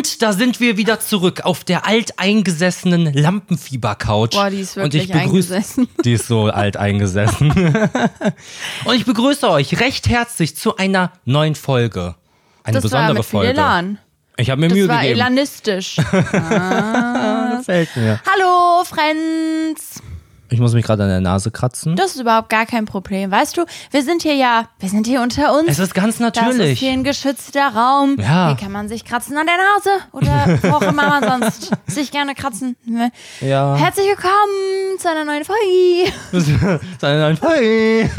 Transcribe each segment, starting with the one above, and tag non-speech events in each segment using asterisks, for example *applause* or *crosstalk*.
Und da sind wir wieder zurück auf der alteingesessenen Lampenfieber-Couch. Boah, die ist Und wirklich ich begrüße, eingesessen. *laughs* Die ist so alt eingesessen. *laughs* Und ich begrüße euch recht herzlich zu einer neuen Folge. Eine Das war besondere mit viel Folge. Elan. Ich habe mir Das Mühe war gegeben. elanistisch. *laughs* Gefällt mir. Hallo, Friends. Ich muss mich gerade an der Nase kratzen. Das ist überhaupt gar kein Problem. Weißt du, wir sind hier ja, wir sind hier unter uns. Es ist ganz das ist natürlich. hier ein geschützter Raum. Ja. Hier kann man sich kratzen an der Nase oder wo auch immer man sonst *laughs* sich gerne kratzen. Ja. Herzlich willkommen zu einer neuen Folge. *laughs* Seine neuen Folge.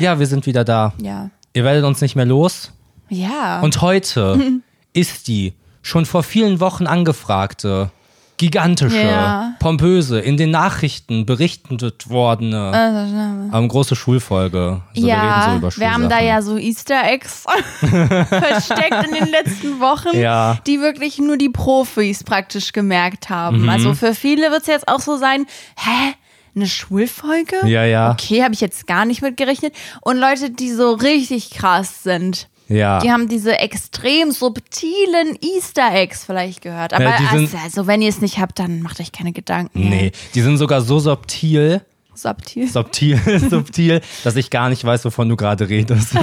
Ja, wir sind wieder da. Ja. Ihr werdet uns nicht mehr los. Ja. Und heute *laughs* ist die schon vor vielen Wochen angefragte, gigantische, Ja. pompöse, in den Nachrichten berichtet wordene, ähm, große Schulfolge. Also wir ja, so über wir haben da ja so Easter Eggs *laughs* versteckt in den letzten Wochen, Ja. die wirklich nur die Profis praktisch gemerkt haben. Mhm. Also für viele wird es jetzt auch so sein, hä? Eine Schulfolge? Ja, ja. Okay, habe ich jetzt gar nicht mit gerechnet. Und Leute, die so richtig krass sind, Ja. die haben diese extrem subtilen Easter Eggs vielleicht gehört. Aber Ja, sind- also, also wenn ihr es nicht habt, dann macht euch keine Gedanken. Nee, die sind sogar so subtil, Subtil. subtil, *laughs* subtil, dass ich gar nicht weiß, wovon du gerade redest.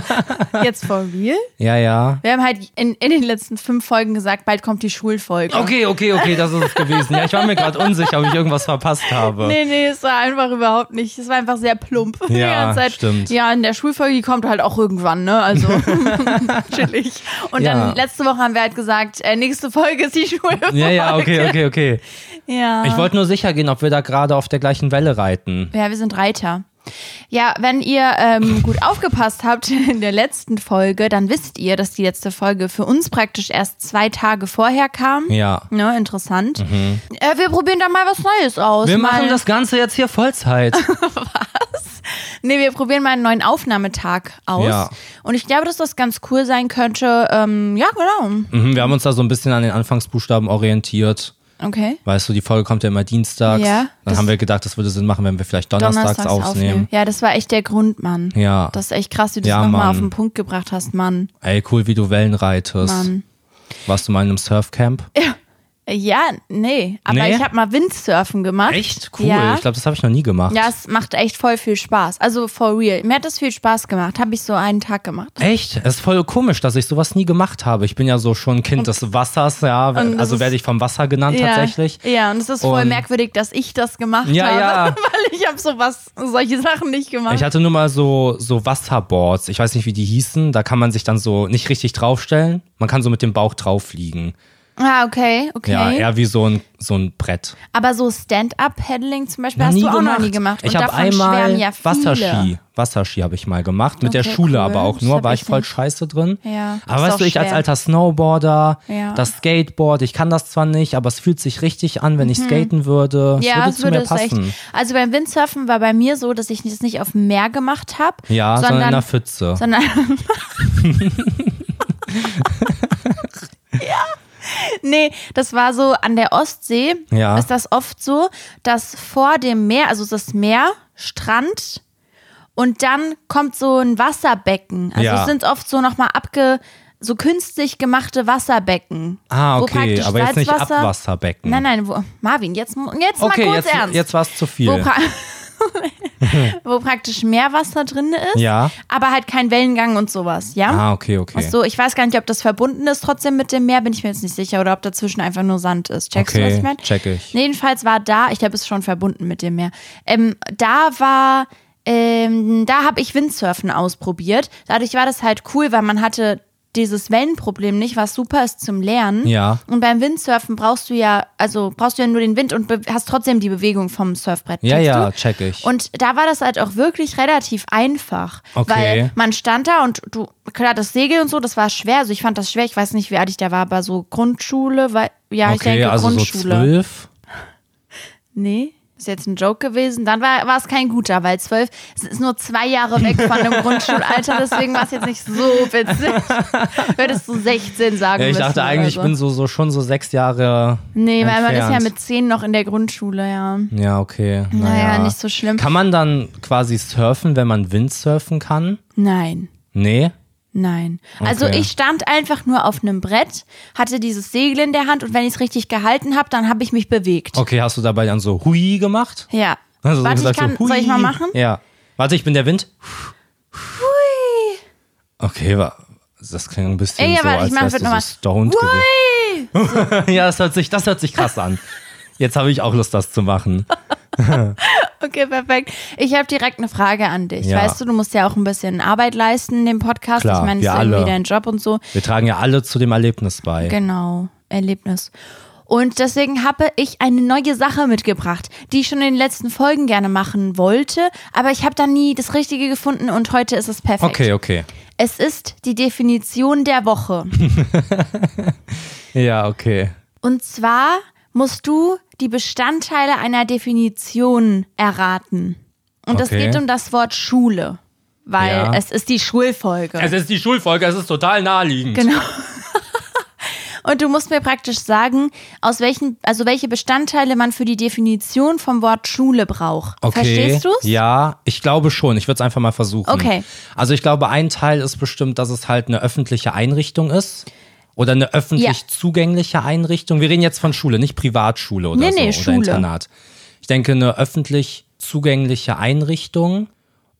*laughs* Jetzt for real? ja, ja. Wir haben halt in, in den letzten fünf Folgen gesagt, bald kommt die Schulfolge. Okay, okay, okay, das ist es gewesen. Ja, ich war mir gerade unsicher, ob ich irgendwas verpasst habe. Nee, nee, es war einfach überhaupt nicht. Es war einfach sehr plump. *laughs* Die Ja, ganze Zeit. stimmt. Ja, in der Schulfolge, die kommt halt auch irgendwann, ne? Also chillig. Und Ja. dann letzte Woche haben wir halt gesagt, äh, nächste Folge ist die Schulfolge. Ja, ja, okay, okay, okay. Ja. Ich wollte nur sicher gehen, ob wir da gerade auf der gleichen Welle reiten. Ja, wir sind Reiter. Ja, wenn ihr ähm, gut aufgepasst habt *laughs* in der letzten Folge, dann wisst ihr, dass die letzte Folge für uns praktisch erst zwei Tage vorher kam. Ja. Ne, interessant. Äh, wir probieren da mal was Neues aus. Mhm. Wir mal, machen das Ganze jetzt hier Vollzeit. *laughs* Nee, wir probieren mal einen neuen Aufnahmetag aus. Ja. Und ich glaube, dass das ganz cool sein könnte. Ähm, ja, genau. Mhm, wir haben uns da so ein bisschen an den Anfangsbuchstaben orientiert. Okay. Weißt du, die Folge kommt ja immer dienstags. Ja, Dann haben wir gedacht, das würde Sinn machen, wenn wir vielleicht donnerstags, aufnehmen. Ja, das war echt der Grund, Mann. Ja. Das ist echt krass, wie du Ja, das nochmal auf den Punkt gebracht hast, Mann. Ey, cool, wie du Wellen reitest. Mann. Warst du mal in einem Surfcamp? Ja, nee. Aber Nee? ich habe mal Windsurfen gemacht. Echt? Cool. Ja. Ich glaube, das habe ich noch nie gemacht. Ja, es macht echt voll viel Spaß. Also for real. Mir hat das viel Spaß gemacht. Habe ich so einen Tag gemacht. Echt? Es ist voll komisch, dass ich sowas nie gemacht habe. Ich bin ja so schon Kind des Wassers, ja. Und Also werde ich vom Wasser genannt tatsächlich. Ja, ja, und es ist voll Und- merkwürdig, dass ich das gemacht Ja, habe. ja. *laughs* Weil ich habe sowas, solche Sachen nicht gemacht. Ich hatte nur mal so, so Wasserboards. Ich weiß nicht, wie die hießen. Da kann man sich dann so nicht richtig draufstellen. Man kann so mit dem Bauch drauf liegen. Ah, okay, okay. Ja, eher wie so ein, so ein Brett. Aber so Stand-up-Paddling zum Beispiel Noch hast du auch gemacht. noch nie gemacht. Ich habe einmal ja viele. Wasserski. Wasserski habe ich mal gemacht. Mit der Okay, Schule cool. aber auch nur. War ich voll nicht. scheiße drin. Ja, Aber weißt du, ich als schwer. alter Snowboarder, Ja. das Skateboard, ich kann das zwar nicht, aber es fühlt sich richtig an, wenn ich skaten würde. Mhm. Ja, würde es würde es echt. passen. Also beim Windsurfen war bei mir so, dass ich das nicht auf dem Meer gemacht habe. Ja, sondern, sondern, in der Pfütze. sondern *laughs* *laughs* ja. *laughs* Nee, das war so an der Ostsee. Ja. Ist das oft so, dass vor dem Meer, also das Meer, Strand und dann kommt so ein Wasserbecken. Also Ja. es sind oft so nochmal abge so künstlich gemachte Wasserbecken. ah, wo okay, aber jetzt nicht Abwasserbecken. Nein, nein, wo, Marvin, jetzt, jetzt okay, mal kurz jetzt, ernst. jetzt war es zu viel. *laughs* Wo, *laughs* pra wo praktisch Meerwasser drin ist, Ja. aber halt kein Wellengang und sowas, ja? Ah, okay, okay. Ach so, ich weiß gar nicht, ob das verbunden ist trotzdem mit dem Meer, bin ich mir jetzt nicht sicher, oder ob dazwischen einfach nur Sand ist. Checkst du, was okay, ich meine? check ich. Jedenfalls war da, ich glaube, es ist schon verbunden mit dem Meer. Ähm, da war, ähm, da habe ich Windsurfen ausprobiert. Dadurch war das halt cool, weil man hatte dieses Wellenproblem nicht, was super ist zum Lernen. Ja. Und beim Windsurfen brauchst du ja, also brauchst du ja nur den Wind und hast trotzdem die Bewegung vom Surfbrett. Ja, ja, du? check ich. Und da war das halt auch wirklich relativ einfach. Okay. Weil man stand da und du, klar, das Segel und so, das war schwer. Also ich fand das schwer. Ich weiß nicht, wie alt ich da war, aber so Grundschule, weil, ja, ich okay, denke also so Grundschule. zwölf. Nee, ist jetzt ein Joke gewesen. Dann war, war es kein guter, weil zwölf ist nur zwei Jahre weg von dem *laughs* Grundschulalter, deswegen war es jetzt nicht so witzig. *laughs* Würdest du 16 sagen Ja, ich dachte eigentlich, so. ich bin so, so schon so sechs Jahre. Nee, weil man ist ja entfernt. mit zehn noch in der Grundschule, ja. Ja, okay. Naja, Naja, nicht so schlimm. Kann man dann quasi surfen, wenn man Windsurfen kann? Nein. Nee. Nein. Also Okay. ich stand einfach nur auf einem Brett, hatte dieses Segel in der Hand und wenn ich es richtig gehalten habe, dann habe ich mich bewegt. Okay, hast du dabei dann so Hui gemacht? Ja. Also so Warte, ich kann, so, soll ich mal Hui. machen? Ja. Warte, ich bin der Wind. Hui. Okay, das klingt ein bisschen Ey, so, als wärst du so stoned gewesen. *laughs* ja, das hört, sich, das hört sich krass an. Jetzt habe ich auch Lust, das zu machen. *laughs* *laughs* Okay, perfekt. Ich habe direkt eine Frage an dich. Ja. Weißt du, du musst ja auch ein bisschen Arbeit leisten in dem Podcast. Klar, ich meine, es ist irgendwie alle. dein Job und so. Wir tragen ja alle zu dem Erlebnis bei. Genau, Erlebnis. Und deswegen habe ich eine neue Sache mitgebracht, die ich schon in den letzten Folgen gerne machen wollte, aber ich habe da nie das Richtige gefunden und heute ist es perfekt. Okay, okay. Es ist die Definition der Woche. *laughs* Ja, okay. Und zwar musst du die Bestandteile einer Definition erraten. Und es Okay. geht um das Wort Schule, weil Ja. es ist die Schulfolge. Es ist die Schulfolge, es ist total naheliegend. Genau. *laughs* Und du musst mir praktisch sagen, aus welchen, also welche Bestandteile man für die Definition vom Wort Schule braucht. Okay. Verstehst du's? Ja, ich glaube schon. Ich würde es einfach mal versuchen. Okay. Also ich glaube, ein Teil ist bestimmt, dass es halt eine öffentliche Einrichtung ist. Oder eine öffentlich Ja. zugängliche Einrichtung. Wir reden jetzt von Schule, nicht Privatschule oder Nee, so. nee, oder Schule. Internat. Ich denke, eine öffentlich zugängliche Einrichtung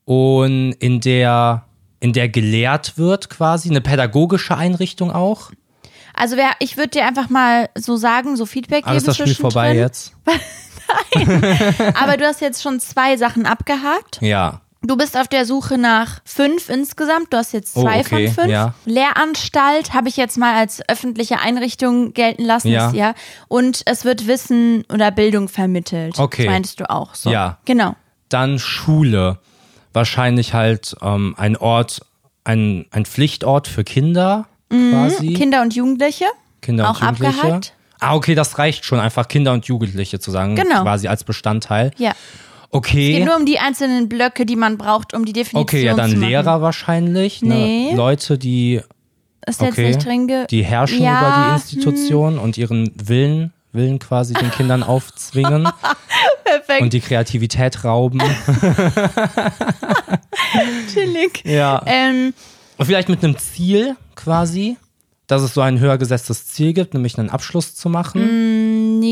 und in der, in der gelehrt wird quasi, eine pädagogische Einrichtung auch. Also wer, ich würde dir einfach mal so sagen, so Feedback Aber ist geben das Spiel vorbei jetzt? *laughs* Aber du hast jetzt schon zwei Sachen abgehakt. Ja. Du bist auf der Suche nach fünf insgesamt. Du hast jetzt Oh, zwei okay, von fünf. ja. Lehranstalt habe ich jetzt mal als öffentliche Einrichtung gelten lassen. Ja. Ja. Und es wird Wissen oder Bildung vermittelt. Okay. Das meintest du auch so. Ja. Genau. dann Schule. Wahrscheinlich halt ähm, ein Ort, ein, ein Pflichtort für Kinder quasi. Kinder und Jugendliche. Kinder auch und Jugendliche. abgehakt. Ah, okay, das reicht schon, einfach Kinder und Jugendliche zu sagen, Genau. quasi als Bestandteil. Ja. Es Okay. geht nur um die einzelnen Blöcke, die man braucht, um die Definition Okay, ja, dann zu machen. Lehrer wahrscheinlich. Nee. Ne? Leute, die, Ist jetzt okay, nicht drin ge die herrschen Ja, hm. über die Institution und ihren Willen, Willen quasi den Kindern *laughs* aufzwingen Perfekt. und die Kreativität rauben. chillig. *laughs* ja. Ähm, Und vielleicht mit einem Ziel quasi, dass es so ein höher gesetztes Ziel gibt, nämlich einen Abschluss zu machen.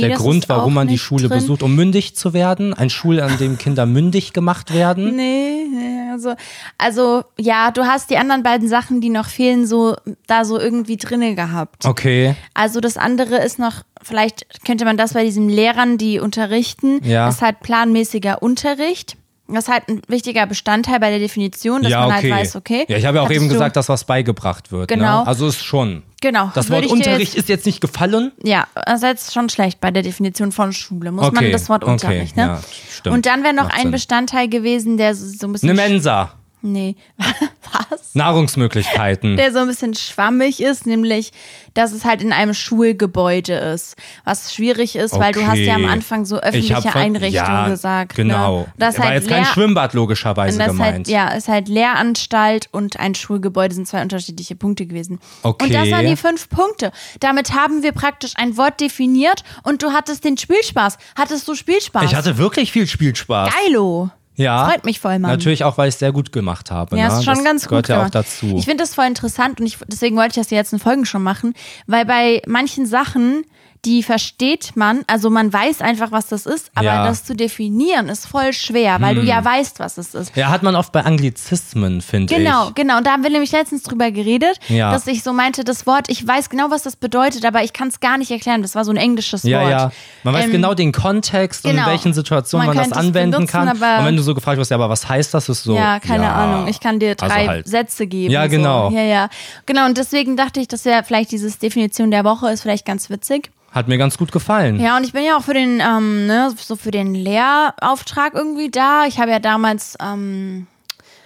Nee, Der Grund, warum man die Schule drin. besucht, um mündig zu werden. Ein Schul, an dem Kinder mündig gemacht werden. Nee, nee, also, also ja, du hast die anderen beiden Sachen, die noch fehlen, so da so irgendwie drinne gehabt. Okay. Also das andere ist noch, vielleicht könnte man das bei diesen Lehrern, die unterrichten, Ja. ist halt planmäßiger Unterricht. Das ist halt ein wichtiger Bestandteil bei der Definition, dass ja, man okay. halt weiß, okay. Ja, ich habe ja auch eben gesagt, dass was beigebracht wird. Genau. Ne? Also ist schon. Genau. Das Wort Unterricht ist jetzt nicht gefallen. Ja, das ist jetzt schon schlecht bei der Definition von Schule. Muss Okay, man das Wort okay, Unterricht, ne? ja, stimmt. Und dann wäre noch ein Sinn. Bestandteil gewesen, der so, so ein bisschen. Eine Mensa. Nee. *laughs* Was? Nahrungsmöglichkeiten. der so ein bisschen schwammig ist, nämlich, dass es halt in einem Schulgebäude ist. Was schwierig ist, weil du hast ja am Okay. Anfang so Ich öffentliche von- Einrichtungen ja, gesagt. Genau. Ne? Das War halt jetzt kein Lehr- Schwimmbad logischerweise das gemeint. halt, ja, ist halt Lehranstalt und ein Schulgebäude sind zwei unterschiedliche Punkte gewesen. Okay. Und das waren die fünf Punkte. Damit haben wir praktisch ein Wort definiert und du hattest den Spielspaß. Hattest du Spielspaß? Ich hatte wirklich viel Spielspaß. Geilo. Ja. Freut mich voll, Mann. Natürlich auch, weil ich es sehr gut gemacht habe. Ja, ne? ist schon das ganz gehört gut ja auch dazu. Ich finde das voll interessant und ich, deswegen wollte ich das jetzt in Folgen schon machen, weil bei manchen Sachen, die versteht man, also man weiß einfach, was das ist, aber Ja. Hm. das zu definieren ist voll schwer, weil du ja weißt, was es ist. ja, hat man oft bei Anglizismen, finde Genau, ich. genau. Und da haben wir nämlich letztens drüber geredet, Ja. dass ich so meinte, das Wort, ich weiß genau, was das bedeutet, aber ich kann es gar nicht erklären. Das war so ein englisches Ja, Wort. ja. Man weiß Ähm, genau den Kontext und genau. in welchen Situationen Man man, das anwenden benutzen, kann. Und wenn du so gefragt wirst, ja, aber was heißt das? Ist so. Ja, keine ja, Ahnung. Ich kann dir drei also halt. Sätze geben. Ja, genau. So. Ja, ja. Genau, und deswegen dachte ich, dass ja vielleicht dieses Definition der Woche ist vielleicht ganz witzig. Hat mir ganz gut gefallen. Ja, und ich bin ja auch für den, ähm, ne, so für den Lehrauftrag irgendwie da. Ich habe ja damals, ähm,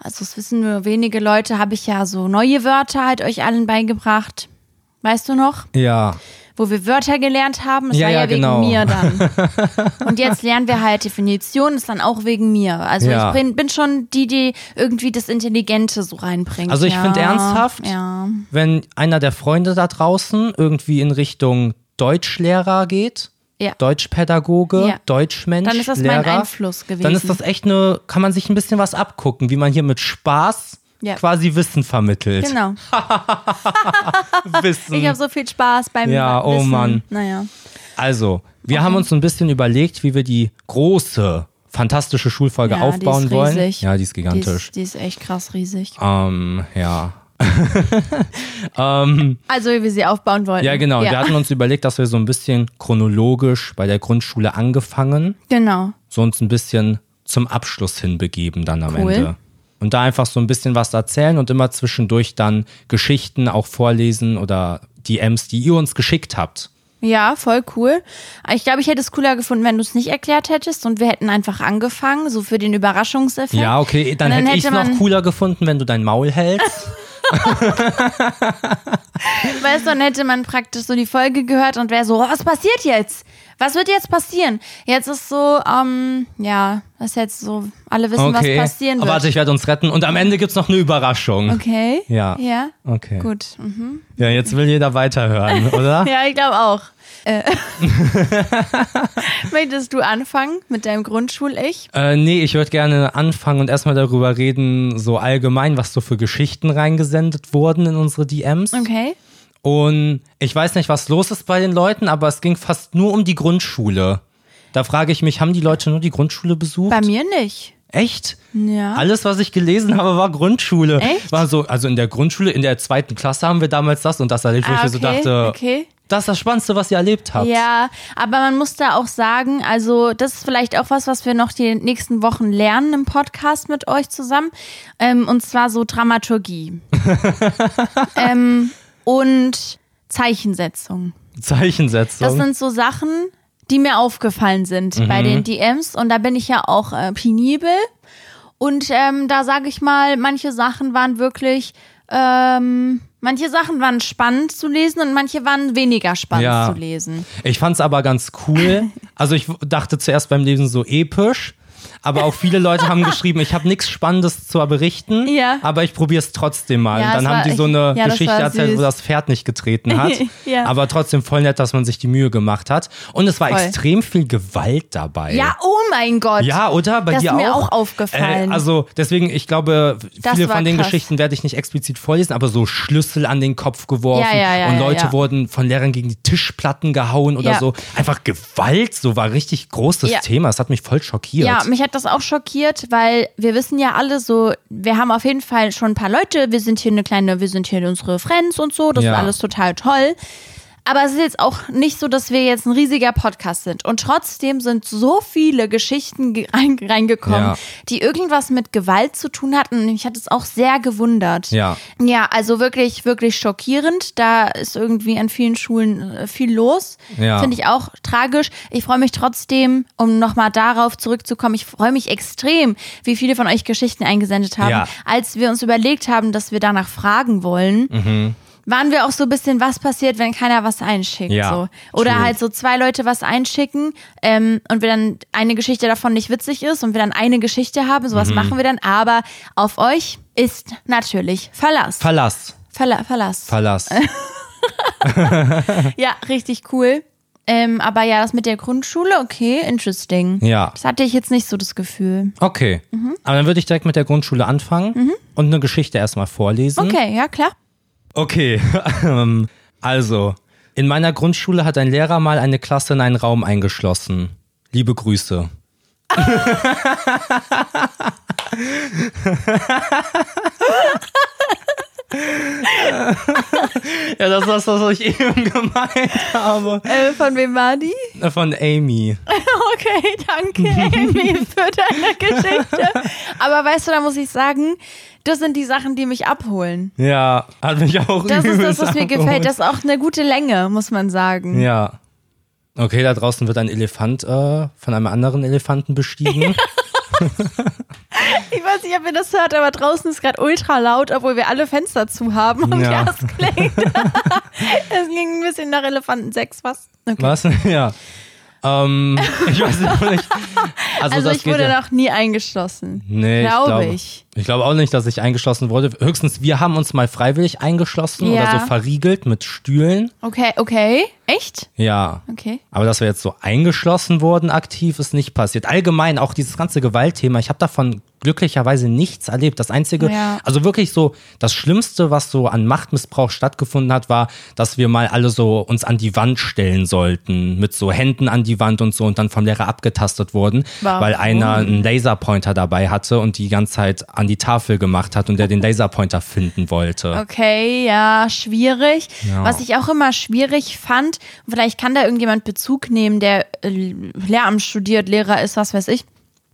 also das wissen nur wenige Leute, habe ich ja so neue Wörter halt euch allen beigebracht. Weißt du noch? Ja. Wo wir Wörter gelernt haben. Es Ja, war ja, ja, wegen genau. mir dann. *laughs* Und jetzt lernen wir halt Definition, ist dann auch wegen mir. Also Ja. ich bin, bin schon die, die irgendwie das Intelligente so reinbringt. Also ich finde ernsthaft, Ja. wenn einer der Freunde da draußen irgendwie in Richtung Deutschlehrer geht, Ja. Deutschpädagoge, Ja. Deutschmensch, Dann ist das Lehrer, mein Einfluss gewesen. dann ist das echt eine, kann man sich ein bisschen was abgucken, wie man hier mit Spaß Ja. quasi Wissen vermittelt. Genau. *laughs* Wissen. Ich habe so viel Spaß beim Ja, oh Wissen. Mann. Naja. Also, wir haben uns so ein bisschen überlegt, wie wir die große, fantastische Schulfolge Ja, aufbauen die ist wollen. riesig. Ja, die ist Die gigantisch. ist, die ist echt krass riesig. Ähm, ja. *laughs* ähm, Also, wie wir sie aufbauen wollten. ja, genau. Ja. Wir hatten uns überlegt, dass wir so ein bisschen chronologisch bei der Grundschule angefangen, Genau. so uns ein bisschen zum Abschluss hin begeben dann am Cool. Ende. Und da einfach so ein bisschen was erzählen und immer zwischendurch dann Geschichten auch vorlesen oder DMs, die ihr uns geschickt habt. Ja, voll cool. Ich glaube, ich hätte es cooler gefunden, wenn du es nicht erklärt hättest und wir hätten einfach angefangen, so für den Überraschungseffekt. Ja, okay, dann, dann hätte ich es noch cooler gefunden, wenn du dein Maul hältst. *laughs* *laughs* Weißt du, dann hätte man praktisch so die Folge gehört und wäre so, oh, was passiert jetzt? Was wird jetzt passieren? Jetzt ist so, ähm, ja, das ist jetzt so, alle wissen, Okay. was passieren Aber wird. warte, ich werde uns retten. Und am Ende gibt es noch eine Überraschung. Okay. Ja. Ja. Okay. Gut. Mhm. Ja, jetzt will jeder weiterhören, oder? *laughs* Ja, ich glaube auch. Äh. *laughs* Möchtest du anfangen mit deinem Grundschul-Ich? Äh, nee, ich würde gerne anfangen und erstmal darüber reden, so allgemein, was so für Geschichten reingesendet wurden in unsere DMs. Okay. Und ich weiß nicht, was los ist bei den Leuten, aber es ging fast nur um die Grundschule. Da frage ich mich, haben die Leute nur die Grundschule besucht? Bei mir nicht. Echt? Ja. Alles, was ich gelesen habe, war Grundschule. Echt? War so, also in der Grundschule, in der zweiten Klasse haben wir damals das und das erlebt, wo ich Ah, mir so okay, dachte, okay. das ist das Spannendste, was ihr erlebt habt. Ja, aber man muss da auch sagen, also das ist vielleicht auch was, was wir noch die nächsten Wochen lernen im Podcast mit euch zusammen. Ähm, und zwar so Dramaturgie. *laughs* ähm, und Zeichensetzung. Zeichensetzung. Das sind so Sachen, die mir aufgefallen sind bei den DMs. Und da bin ich ja auch äh, penibel. Und ähm, da sage ich mal, manche Sachen waren wirklich, ähm, manche Sachen waren spannend zu lesen und manche waren weniger spannend Ja. zu lesen. Ich fand's aber ganz cool. *laughs* Also ich dachte zuerst beim Lesen so episch. Aber auch viele Leute haben *laughs* geschrieben, ich habe nichts Spannendes zu berichten, Ja. aber ich probiere es trotzdem mal. Ja, und dann haben war die so eine ja, das Geschichte erzählt, wo das Pferd nicht getreten hat. *laughs* Aber trotzdem voll nett, dass man sich die Mühe gemacht hat. Und es war Voll. extrem viel Gewalt dabei. Ja, oh mein Gott. Ja, oder? Bei Das dir ist mir auch? auch aufgefallen. Äh, also deswegen, ich glaube, Das viele von den krass. Geschichten werde ich nicht explizit vorlesen, aber so Schlüssel an den Kopf geworfen Ja, ja, ja, und Leute wurden von Lehrern gegen die Tischplatten gehauen oder so. Einfach Gewalt, so war richtig großes. Thema. Das hat mich voll schockiert. Ja, mich hat das auch schockiert, weil wir wissen ja alle so, wir haben auf jeden Fall schon ein paar Leute, wir sind hier eine kleine, wir sind hier unsere Friends und so, das Ja. ist alles total toll. Aber es ist jetzt auch nicht so, dass wir jetzt ein riesiger Podcast sind. Und trotzdem sind so viele Geschichten ge- rein, reingekommen, Ja. die irgendwas mit Gewalt zu tun hatten. Und mich hat es auch sehr gewundert. Ja. Ja, also wirklich, wirklich schockierend. Da ist irgendwie an vielen Schulen äh, viel los. Ja. Finde ich auch tragisch. Ich freue mich trotzdem, um nochmal darauf zurückzukommen, ich freue mich extrem, wie viele von euch Geschichten eingesendet haben. Ja. Als wir uns überlegt haben, dass wir danach fragen wollen, Mhm. Waren wir auch so ein bisschen, was passiert, wenn keiner was einschickt. Ja, so. Oder true. halt so zwei Leute was einschicken ähm, und wir dann eine Geschichte davon nicht witzig ist und wir dann eine Geschichte haben. Mhm. Sowas machen wir dann. Aber auf euch ist natürlich Verlass. Verlass. Verla Verlass. Verlass. *laughs* Ja, richtig cool. Ähm, aber ja, das mit der Grundschule, okay, interesting. Ja. Das hatte ich jetzt nicht so das Gefühl. Okay. Mhm. Aber dann würde ich direkt mit der Grundschule anfangen und eine Geschichte erstmal vorlesen. Okay, ja, klar. Okay, *laughs* ähm, also, in meiner Grundschule hat ein Lehrer mal eine Klasse in einen Raum eingeschlossen. Liebe Grüße. *laughs* *laughs* ja, das ist das, was ich eben gemeint habe. Äh, von wem war die? Von Amy. *laughs* Okay, danke, Amy, für deine Geschichte. Aber weißt du, da muss ich sagen, das sind die Sachen, die mich abholen. Ja, hat mich auch Das ist das, was mir gefällt. Das ist auch eine gute Länge, muss man sagen. Ja. Okay, da draußen wird ein Elefant äh, von einem anderen Elefanten bestiegen. *laughs* *laughs* Ich weiß nicht, ob ihr das hört, aber draußen ist gerade ultra laut, obwohl wir alle Fenster zu haben und Ja. Glas klingt. *laughs* Es ging ein bisschen nach Elefanten 6 was. Okay. Was? *laughs* Ja. Ähm, ich weiß nicht. Also, Also das ich wurde ja. noch nie eingeschlossen. Nee, ich glaube glaube, ich. Ich glaube auch nicht, dass ich eingeschlossen wurde. Höchstens, wir haben uns mal freiwillig eingeschlossen Ja. oder so verriegelt mit Stühlen. Okay, okay. Echt? Ja. Okay. Aber dass wir jetzt so eingeschlossen wurden, aktiv, ist nicht passiert. Allgemein auch dieses ganze Gewaltthema. Ich habe davon glücklicherweise nichts erlebt. Das Einzige, Ja. also wirklich so, das Schlimmste, was so an Machtmissbrauch stattgefunden hat, war, dass wir mal alle so uns an die Wand stellen sollten, mit so Händen an die Wand und so und dann vom Lehrer abgetastet wurden, Warum? weil einer einen Laserpointer dabei hatte und die ganze Zeit an die Tafel gemacht hat und der den Laserpointer finden wollte. Okay, ja, schwierig. Ja. Was ich auch immer schwierig fand, vielleicht kann da irgendjemand Bezug nehmen, der äh, Lehramt studiert, Lehrer ist, was weiß ich.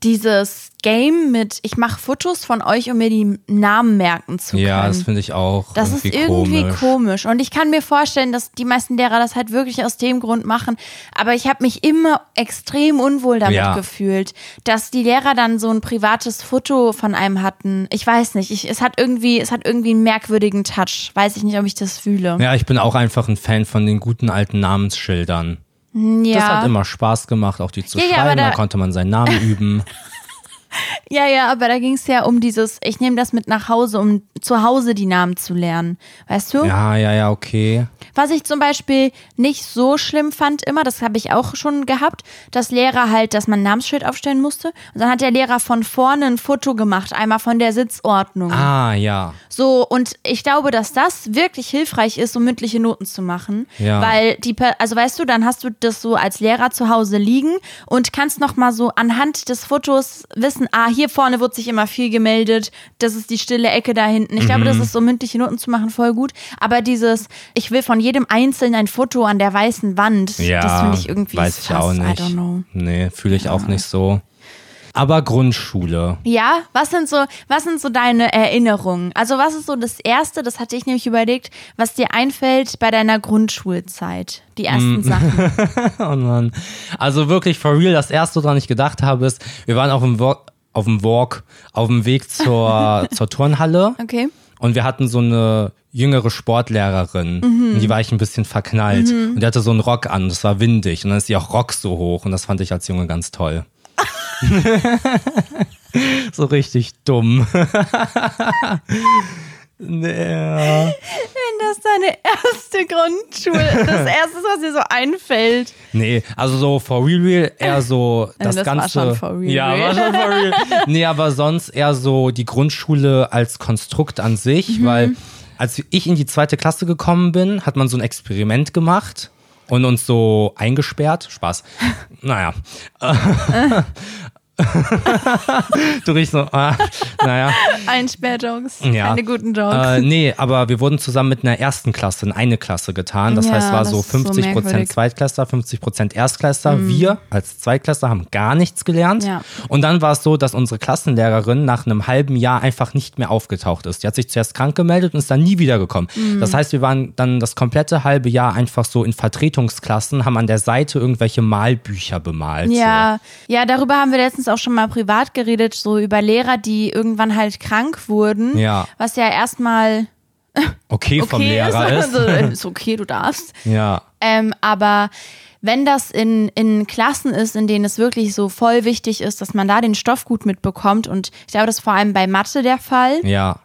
Dieses Game mit, ich mache Fotos von euch, um mir die Namen merken zu können. Ja, das finde ich auch Das irgendwie ist irgendwie komisch. komisch. Und ich kann mir vorstellen, dass die meisten Lehrer das halt wirklich aus dem Grund machen. Aber ich habe mich immer extrem unwohl damit Ja. gefühlt, dass die Lehrer dann so ein privates Foto von einem hatten. Ich weiß nicht. Ich, es hat irgendwie, es hat irgendwie einen merkwürdigen Touch. Weiß ich nicht, ob ich das fühle. Ja, ich bin auch einfach ein Fan von den guten alten Namensschildern. Ja, Das hat immer Spaß gemacht, auch die zu Ja, ja, schreiben. da- da konnte man seinen Namen üben. *laughs* ja, ja, aber da ging es ja um dieses, ich nehme das mit nach Hause, um zu Hause die Namen zu lernen. Weißt du? Ja, ja, ja, okay. Was ich zum Beispiel nicht so schlimm fand immer, das habe ich auch schon gehabt, dass Lehrer halt, dass man ein Namensschild aufstellen musste. Und dann hat der Lehrer von vorne ein Foto gemacht, einmal von der Sitzordnung. Ah, ja. So, und ich glaube, dass das wirklich hilfreich ist, um mündliche Noten zu machen. Ja. Weil die, also weißt du, dann hast du das so als Lehrer zu Hause liegen und kannst nochmal so anhand des Fotos wissen, ah, hier vorne wird sich immer viel gemeldet, das ist die stille Ecke da hinten. Ich Mhm. glaube, das ist so mündliche Noten zu machen voll gut. Aber dieses, ich will von jedem Einzelnen ein Foto an der weißen Wand, Ja, das finde ich irgendwie weiß ich fast, auch nicht. I don't know. Nee, fühle ich auch nicht so. Aber Grundschule. Ja, was sind so, was sind so deine Erinnerungen? Also was ist so das Erste, das hatte ich nämlich überlegt, was dir einfällt bei deiner Grundschulzeit? Die ersten Mm. Sachen. *laughs* Oh Mann. Also wirklich for real, das erste, woran ich gedacht habe, ist, wir waren auf dem Walk, auf dem, Walk, auf dem Weg zur, *laughs* zur Turnhalle. Okay. Und wir hatten so eine jüngere Sportlehrerin. Mhm. Und die war ich ein bisschen verknallt. Und die hatte so einen Rock an. Das war windig. Und dann ist die auch Rock so hoch. Und das fand ich als Junge ganz toll. *laughs* *laughs* so richtig dumm. nee. Das deine erste Grundschule, das *laughs* erste, was dir so einfällt. Nee, also so for real, real eher so *laughs* das, das war Ganze. schon for real, ja, war schon for real. *laughs* Nee, aber sonst eher so die Grundschule als Konstrukt an sich, Mhm. weil als ich in die zweite Klasse gekommen bin, hat man so ein Experiment gemacht und uns so eingesperrt. Spaß. Naja. Du riechst so, ah, naja. Einsperrjokes. Ja. Keine guten Jokes. Äh, nee, aber wir wurden zusammen mit einer ersten Klasse in eine Klasse getan. Das Ja, heißt, war so ist so 50 Prozent merkwürdig. Zweitklässler, 50 Prozent Erstklässler. Wir als Zweitklässler haben gar nichts gelernt. Ja. Und dann war es so, dass unsere Klassenlehrerin nach einem halben Jahr einfach nicht mehr aufgetaucht ist. Die hat sich zuerst krank gemeldet und ist dann nie wiedergekommen. Mhm. Das heißt, wir waren dann das komplette halbe Jahr einfach so in Vertretungsklassen, haben an der Seite irgendwelche Malbücher bemalt. Ja, ja, darüber haben wir letztens auch schon mal privat geredet, so über Lehrer, die irgendwann halt krank wurden. Ja. Was ja erstmal So. Okay, vom okay Lehrer ist. ist. Also, ist okay, du darfst. Ja. Ähm, aber wenn das in, in Klassen ist, in denen es wirklich so voll wichtig ist, dass man da den Stoff gut mitbekommt, und ich glaube, das ist vor allem bei Mathe der Fall, Ja.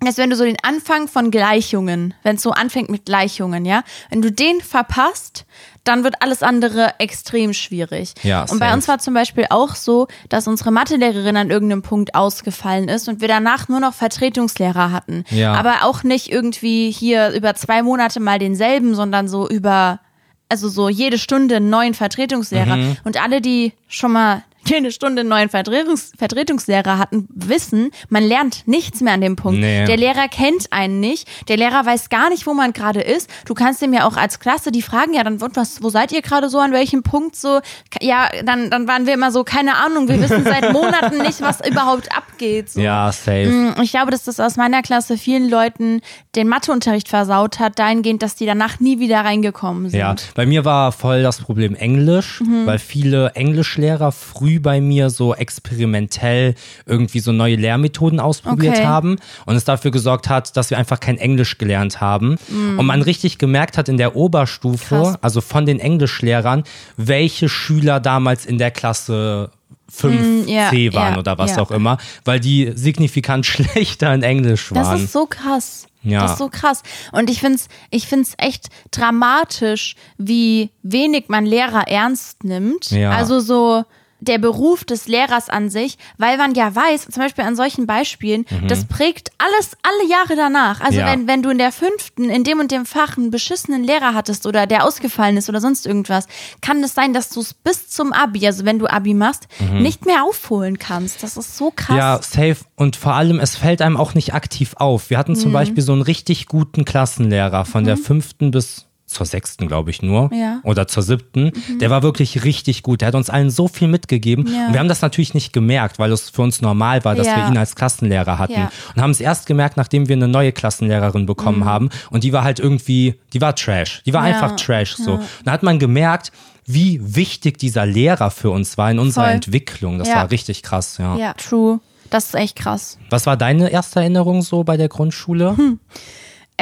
Dass wenn du so den Anfang von Gleichungen, wenn es so anfängt mit Gleichungen, ja, wenn du den verpasst, dann wird alles andere extrem schwierig. Ja, und bei uns war zum Beispiel auch so, dass unsere Mathelehrerin an irgendeinem Punkt ausgefallen ist und wir danach nur noch Vertretungslehrer hatten. Ja. Aber auch nicht irgendwie hier über zwei Monate mal denselben, sondern so über, also so jede Stunde einen neuen Vertretungslehrer. Mhm. Und alle, die schon mal jede Stunde einen neuen Vertretungs Vertretungslehrer hatten, wissen, man lernt nichts mehr an dem Punkt. Nee. Der Lehrer kennt einen nicht. Der Lehrer weiß gar nicht, wo man gerade ist. Du kannst ihm ja auch als Klasse die fragen, ja, dann was, wo seid ihr gerade so, an welchem Punkt so? Ja, dann, dann waren wir immer so, keine Ahnung, wir wissen seit *laughs* Monaten nicht, was überhaupt abgeht. So. Ja, safe. Ich glaube, dass das aus meiner Klasse vielen Leuten den Matheunterricht versaut hat, dahingehend, dass die danach nie wieder reingekommen sind. Ja, bei mir war voll das Problem Englisch, Mhm. weil viele Englischlehrer früh bei mir so experimentell irgendwie so neue Lehrmethoden ausprobiert Okay. haben und es dafür gesorgt hat, dass wir einfach kein Englisch gelernt haben und man richtig gemerkt hat in der Oberstufe. Krass. also von den Englischlehrern, welche Schüler damals in der Klasse 5 Mm, ja, C waren ja, oder was ja. auch immer, weil die signifikant *laughs* schlechter in Englisch Das waren. ist so krass. Ja. Das ist so krass. Und ich finde es ich find's echt dramatisch, wie wenig man Lehrer ernst nimmt. Ja. Also so der Beruf des Lehrers an sich, weil man ja weiß, zum Beispiel an solchen Beispielen, das prägt alles alle Jahre danach. Also Mhm. Ja. wenn, wenn du in der fünften, in dem und dem Fach einen beschissenen Lehrer hattest oder der ausgefallen ist oder sonst irgendwas, kann es sein, dass du es bis zum Abi, also wenn du Abi machst, nicht mehr aufholen kannst. Das ist so krass. Mhm. Ja, safe. Und vor allem, es fällt einem auch nicht aktiv auf. Wir hatten Mhm. zum Beispiel so einen richtig guten Klassenlehrer von der fünften bis zur sechsten, glaube ich, nur. Ja. Oder zur siebten. Der war wirklich richtig gut. Der hat uns allen so viel mitgegeben. Ja. Und wir haben das natürlich nicht gemerkt, weil es für uns normal war, dass Ja. wir ihn als Klassenlehrer hatten. Und haben es erst gemerkt, nachdem wir eine neue Klassenlehrerin bekommen haben. Und die war halt irgendwie, die war Trash. Die war einfach Trash. So. Und da hat man gemerkt, wie wichtig dieser Lehrer für uns war in unserer Voll. Entwicklung. Das war richtig krass, ja. Ja, true. Das ist echt krass. Was war deine erste Erinnerung so bei der Grundschule? Hm.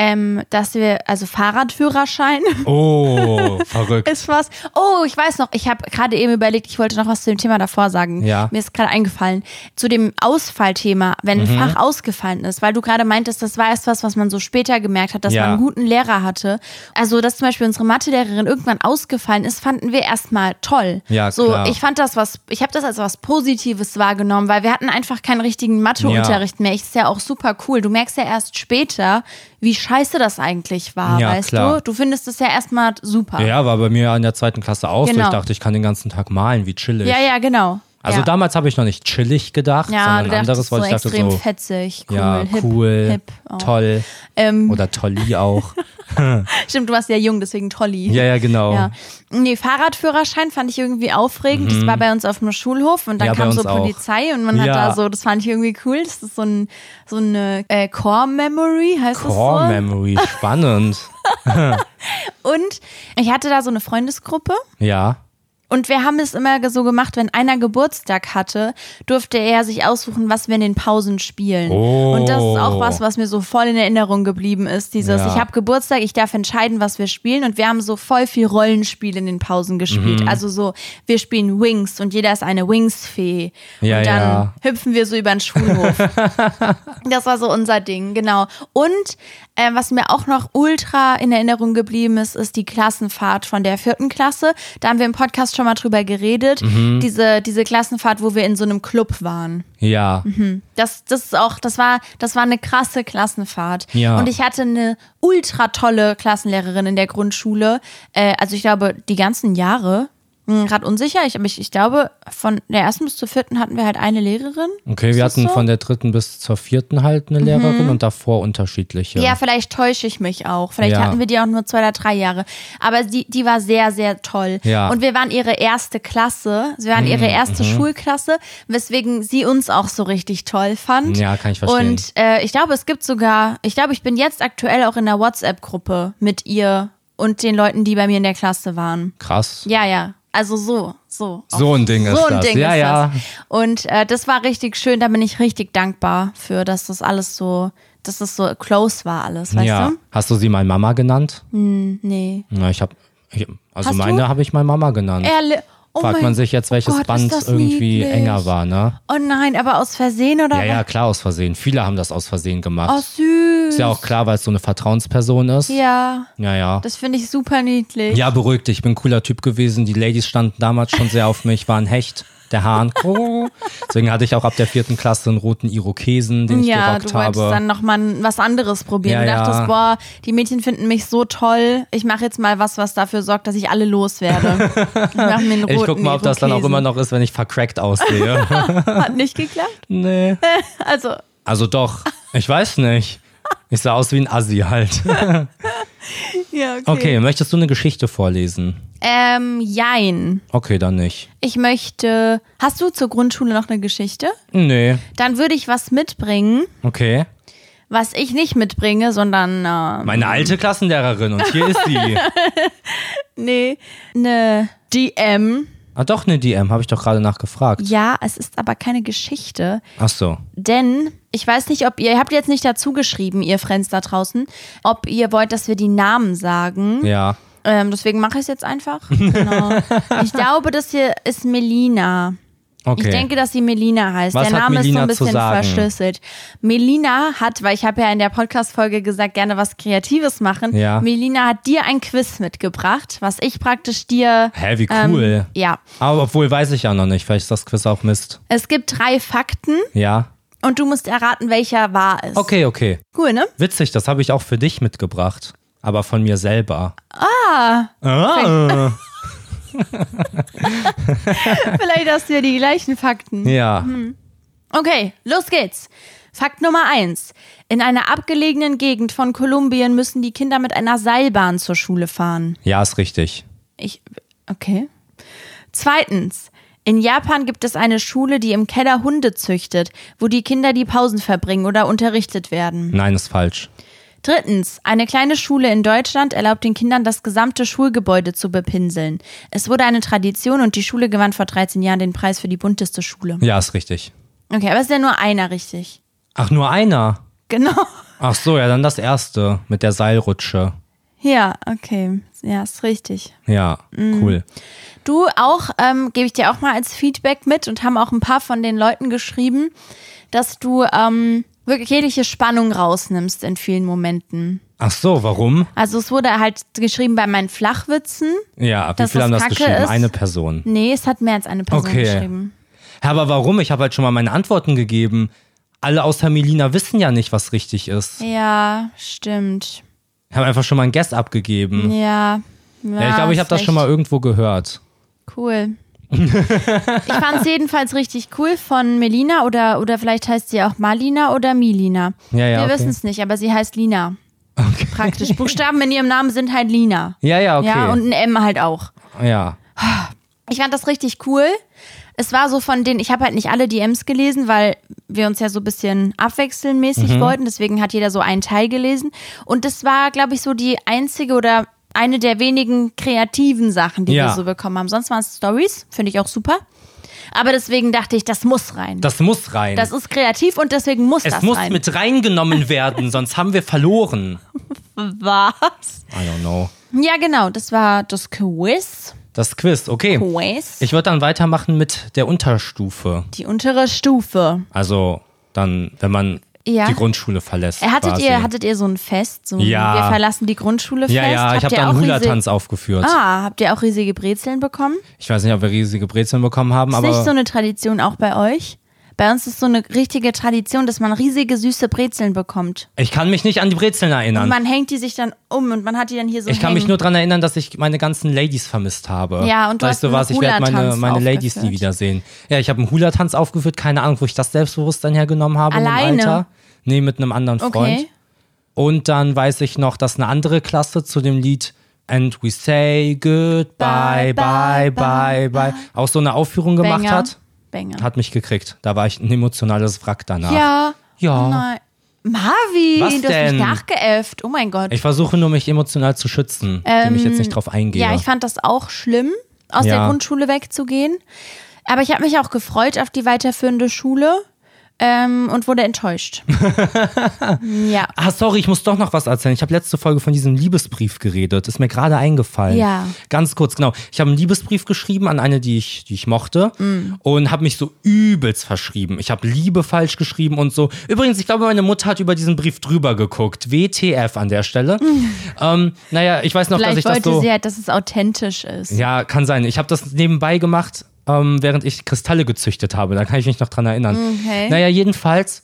Ähm, dass wir, also Fahrradführerschein Oh, *laughs* verrückt. ist was. Oh, ich weiß noch, ich habe gerade eben überlegt, ich wollte noch was zu dem Thema davor sagen. Ja. Mir ist gerade eingefallen. Zu dem Ausfallthema, wenn ein Mhm. Fach ausgefallen ist, weil du gerade meintest, das war erst was, was man so später gemerkt hat, dass Ja. man einen guten Lehrer hatte. Also, dass zum Beispiel unsere Mathelehrerin irgendwann ausgefallen ist, fanden wir erstmal toll. Ja, so, klar. ich fand das was, ich habe das als was Positives wahrgenommen, weil wir hatten einfach keinen richtigen Matheunterricht mehr. Ich ist ja auch super cool. Du merkst ja erst später, wie scheiße das eigentlich war, Ja, weißt klar. du? Du findest es ja erstmal super. Ja, war bei mir in der zweiten Klasse auch so. Genau. Ich dachte, ich kann den ganzen Tag malen, wie chillig. Ja, ja, genau. Also ja. damals habe ich noch nicht chillig gedacht, ja, sondern dachtest anderes, weil so ich dachte extrem so, fetzig, cool, ja, hip, cool, hip. Oh. toll Ähm, oder tolli auch. *laughs* stimmt, du warst ja jung, deswegen Tolli. ja, ja, genau. Ja. Nee, Fahrradführerschein fand ich irgendwie aufregend. Das war bei uns auf dem Schulhof und dann Mhm. Ja, kam so uns auch. Polizei und man hat Ja. da so, das fand ich irgendwie cool. Das ist so, ein, so eine äh, Core Memory, heißt Core das so? Memory, spannend. *laughs* Und ich hatte da so eine Freundesgruppe ja. Und wir haben es immer so gemacht, wenn einer Geburtstag hatte, durfte er sich aussuchen, was wir in den Pausen spielen. Oh. Und das ist auch was, was mir so voll in Erinnerung geblieben ist. Dieses, Ja. ich habe Geburtstag, ich darf entscheiden, was wir spielen. Und wir haben so voll viel Rollenspiel in den Pausen gespielt. Mhm. Also so, wir spielen Wings und jeder ist eine Wings-Fee. Ja, und dann ja. hüpfen wir so über den Schulhof. *laughs* Das war so unser Ding, genau. Und äh, was mir auch noch ultra in Erinnerung geblieben ist, ist die Klassenfahrt von der vierten Klasse. Da haben wir im Podcast schon mal drüber geredet. Mhm. Diese, diese Klassenfahrt, wo wir in so einem Club waren. Ja. Das, das ist auch, das war, das war eine krasse Klassenfahrt. Ja. Und ich hatte eine ultra tolle Klassenlehrerin in der Grundschule. Äh, also ich glaube, die ganzen Jahre. Gerade unsicher, ich, aber ich, ich glaube, von der ersten bis zur vierten hatten wir halt eine Lehrerin. Okay, Ist wir hatten so? von der dritten bis zur vierten halt eine Lehrerin und davor unterschiedliche. Ja, vielleicht täusche ich mich auch. Vielleicht Ja. hatten wir die auch nur zwei oder drei Jahre. Aber die, die war sehr, sehr toll. Ja. Mhm, Und wir waren ihre erste Klasse. Wir waren ihre erste Schulklasse, weswegen sie uns auch so richtig toll fand. Ja, kann ich verstehen. Und äh, ich glaube, es gibt sogar, ich glaube, ich bin jetzt aktuell auch in einer WhatsApp-Gruppe mit ihr und den Leuten, die bei mir in der Klasse waren. Krass. Ja, ja. Also so, so. So ein Ding so ist ein das. Ding ja, ist ja. das. Und äh, das war richtig schön, da bin ich richtig dankbar für, dass das alles so, dass das so close war alles, weißt ja. du? Hast du sie mal Mama genannt? Nee. Ja, ich habe, also Hast meine habe ich mal Mama genannt. Ehrlich. Oh Fragt man sich jetzt, welches oh Gott, Band irgendwie niedlich. enger war, ne? Oh nein, aber aus Versehen oder Ja, ja, klar, aus Versehen. Viele haben das aus Versehen gemacht. Oh, süß. Ist ja auch klar, weil es so eine Vertrauensperson ist. Ja, Ja, ja. das finde ich super niedlich. Ja, beruhig dich, ich bin ein cooler Typ gewesen. Die Ladies standen damals schon sehr auf mich, waren Hecht, der Hahn. *laughs* Deswegen hatte ich auch ab der vierten Klasse einen roten Irokesen, den ich Ja, gerockt du wolltest habe. dann nochmal was anderes probieren. Ja, du dachtest, ja. boah, die Mädchen finden mich so toll. Ich mache jetzt mal was, was dafür sorgt, dass ich alle loswerde. *laughs* Ich mache mir einen roten Ich guck mal, ob das dann auch immer noch ist, wenn ich vercrackt aussehe. *laughs* Hat nicht geklappt? nee. Also, Also doch, ich weiß nicht. Ich sah aus wie ein Assi halt. ja, okay. Okay, möchtest du eine Geschichte vorlesen? Ähm, jein. Okay, dann nicht. Ich möchte. Hast du zur Grundschule noch eine Geschichte? Nee. Dann würde ich was mitbringen, Okay. was ich nicht mitbringe, sondern. ähm, Meine alte Klassenlehrerin und hier ist sie. *laughs* Nee, eine DM. Ah, doch, eine DM, habe ich doch gerade nachgefragt. Ja, es ist aber keine Geschichte, Ach so. denn ich weiß nicht, ob ihr, ihr habt jetzt nicht dazu geschrieben, ihr Friends da draußen, ob ihr wollt, dass wir die Namen sagen. Ja. Ähm, deswegen mache ich es jetzt einfach. *laughs* Genau. ich glaube, das hier ist Melina. Okay. Ich denke, dass sie Melina heißt. Was der Name Melina ist so ein bisschen verschlüsselt. Melina hat, weil ich habe ja in der Podcast-Folge gesagt, gerne was Kreatives machen. Ja. Melina hat dir ein Quiz mitgebracht, was ich praktisch dir. Hä, wie ähm, cool. ja. Aber obwohl weiß ich ja noch nicht, vielleicht ist das Quiz auch Mist. Es gibt drei Fakten Ja. und du musst erraten, welcher wahr ist. Okay, okay. Cool, ne? Witzig, das habe ich auch für dich mitgebracht. Aber von mir selber. Ah, Ah. *laughs* vielleicht hast du ja die gleichen Fakten. Ja. Okay, los geht's. Fakt Nummer eins. In einer abgelegenen Gegend von Kolumbien müssen die Kinder mit einer Seilbahn zur Schule fahren. Ja, ist richtig. Ich, okay. Zweitens. In Japan gibt es eine Schule, die im Keller Hunde züchtet, wo die Kinder die Pausen verbringen oder unterrichtet werden. Nein, ist falsch. Drittens. Eine kleine Schule in Deutschland erlaubt den Kindern, das gesamte Schulgebäude zu bepinseln. Es wurde eine Tradition und die Schule gewann vor 13 Jahren den Preis für die bunteste Schule. Ja, ist richtig. Okay, aber es ist ja nur einer richtig. Ach, nur einer. Genau. Ach so, ja, dann das erste mit der Seilrutsche. Ja, okay. Ja, ist richtig. Ja, Mhm. cool. Du auch, ähm, gebe ich dir auch mal als Feedback mit und haben auch ein paar von den Leuten geschrieben, dass du ähm, wirklich jegliche Spannung rausnimmst in vielen Momenten. Ach so, warum? Also es wurde halt geschrieben bei meinen Flachwitzen. Ja, wie viele haben das Kacke geschrieben? ist? Eine Person. Nee, es hat mehr als eine Person Okay. geschrieben. Ja, aber warum? Ich habe halt schon mal meine Antworten gegeben. Alle außer Melina wissen ja nicht, was richtig ist. Ja, stimmt. Ich habe einfach schon mal ein Guess abgegeben. Ja. Ja, ich glaube, ich habe das schon mal irgendwo gehört. Cool. Ich fand es jedenfalls richtig cool von Melina oder, oder vielleicht heißt sie auch Malina oder Milina. Ja, ja, Wir okay. wissen es nicht, aber sie heißt Lina. Praktisch. Buchstaben in ihrem Namen sind halt Lina. Ja, ja, okay. Ja, und ein M halt auch. ja. Ich fand das richtig cool. Es war so von denen, ich habe halt nicht alle DMs gelesen, weil wir uns ja so ein bisschen abwechselnmäßig Mhm. wollten. Deswegen hat jeder so einen Teil gelesen. Und das war, glaube ich, so die einzige oder eine der wenigen kreativen Sachen, die Ja. wir so bekommen haben. Sonst waren es Stories, finde ich auch super. Aber deswegen dachte ich, das muss rein. Das muss rein. Das ist kreativ und deswegen muss es das muss rein. mit reingenommen werden, *laughs* sonst haben wir verloren. Was? I don't know. Ja, genau, das war das Quiz. Das Quiz, okay. Quiz. Ich würde dann weitermachen mit der Unterstufe. die untere Stufe. Also dann, wenn man Ja. die Grundschule verlässt. Hattet quasi. ihr, hattet ihr so ein Fest? So Ja. Wir verlassen die Grundschule ja, Fest? ja, ich Habt habe dann auch Hula-Tanz aufgeführt. Ah, habt ihr auch riesige Brezeln bekommen? Ich weiß nicht, ob wir riesige Brezeln bekommen haben, Ist aber nicht so eine Tradition auch bei euch? Bei uns ist so eine richtige Tradition, dass man riesige süße Brezeln bekommt. ich kann mich nicht an die Brezeln Und erinnern. man hängt die sich dann um und man hat die dann hier so Ich kann hängen. mich nur daran erinnern, dass ich meine ganzen Ladies vermisst habe. Ja, und du weißt du was? einen Ich werde meine, meine Ladies nie wiedersehen. Ja, ich habe einen Hula-Tanz aufgeführt. Keine Ahnung, wo ich das Selbstbewusstsein hergenommen habe Alleine? Nee, mit einem anderen Freund. Okay. Und dann weiß ich noch, dass eine andere Klasse zu dem Lied And we say goodbye, Bye, bye, bye, bye, auch so eine Aufführung gemacht hat. Banger. Hat mich gekriegt. Da war ich ein emotionales Wrack danach. Ja. Ja. Nein. Marvin, Was du hast denn? mich nachgeäfft. Oh mein Gott. Ich versuche nur, mich emotional zu schützen, indem ich jetzt nicht drauf eingehe. Ähm, Ja, ich fand das auch schlimm, aus Ja. der Grundschule wegzugehen. Aber ich habe mich auch gefreut auf die weiterführende Schule ähm, und wurde enttäuscht. *laughs* ja. Ah, sorry, ich muss doch noch was erzählen. Ich habe letzte Folge von diesem Liebesbrief geredet. Ist mir gerade eingefallen. Ja. Ganz kurz, genau. Ich habe einen Liebesbrief geschrieben an eine, die ich, die ich mochte Mm. und habe mich so übelst verschrieben. Ich habe Liebe falsch geschrieben und so. Übrigens, ich glaube, meine Mutter hat über diesen Brief drüber geguckt. WTF an der Stelle. *laughs* ähm, naja, ich weiß noch, dass. Vielleicht ich das wollte so. sie halt, dass es authentisch ist. Ja, kann sein. Ich habe das nebenbei gemacht, ähm, während ich Kristalle gezüchtet habe. Da kann ich mich noch dran erinnern. Okay. Naja, jedenfalls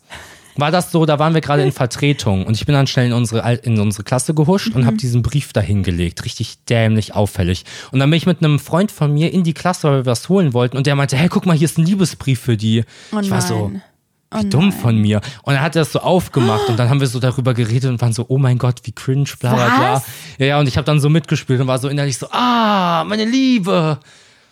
war das so, da waren wir gerade in Vertretung und ich bin dann schnell in unsere, in unsere Klasse gehuscht und Mhm. habe diesen Brief dahingelegt. Richtig dämlich auffällig. Und dann bin ich mit einem Freund von mir in die Klasse, weil wir was holen wollten und der meinte, hey, guck mal, hier ist ein Liebesbrief für die. Oh ich war so, wie dumm von mir. Und er hat das so aufgemacht und dann haben wir so darüber geredet und waren so, oh mein Gott, wie cringe, bla bla bla. Ja, ja, und ich habe dann so mitgespielt und war so innerlich so, ah, meine Liebe.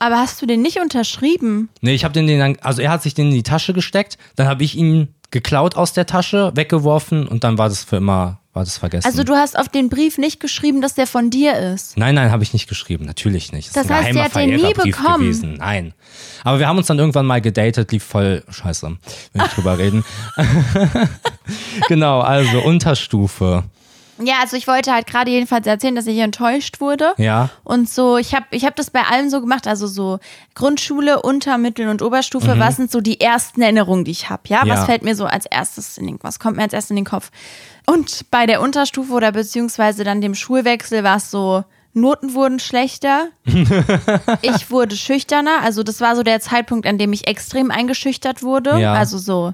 Aber hast du den nicht unterschrieben? Nee, ich habe den, den dann, also er hat sich den in die Tasche gesteckt, dann habe ich ihn geklaut aus der Tasche, weggeworfen und dann war das für immer, war das vergessen. Also du hast auf den Brief nicht geschrieben, dass der von dir ist. Nein, nein, habe ich nicht geschrieben, natürlich nicht. Das ist ein heißt, der hat den nie bekommen? gewesen. Nein. Aber wir haben uns dann irgendwann mal gedatet, lief voll scheiße, will ich drüber reden. *laughs* genau, also Unterstufe. Ja, also ich wollte halt gerade jedenfalls erzählen, dass ich enttäuscht wurde. Ja. Und so, ich habe ich hab das bei allem so gemacht, also so Grundschule, Unter-, Mittel- und Oberstufe, was sind so die ersten Erinnerungen, die ich habe, ja? Mhm. Ja. Was fällt mir so als erstes in den, was kommt mir als erstes in den Kopf? Und bei der Unterstufe oder beziehungsweise dann dem Schulwechsel war es so, Noten wurden schlechter, *laughs* ich wurde schüchterner, also das war so der Zeitpunkt, an dem ich extrem eingeschüchtert wurde, Ja. also so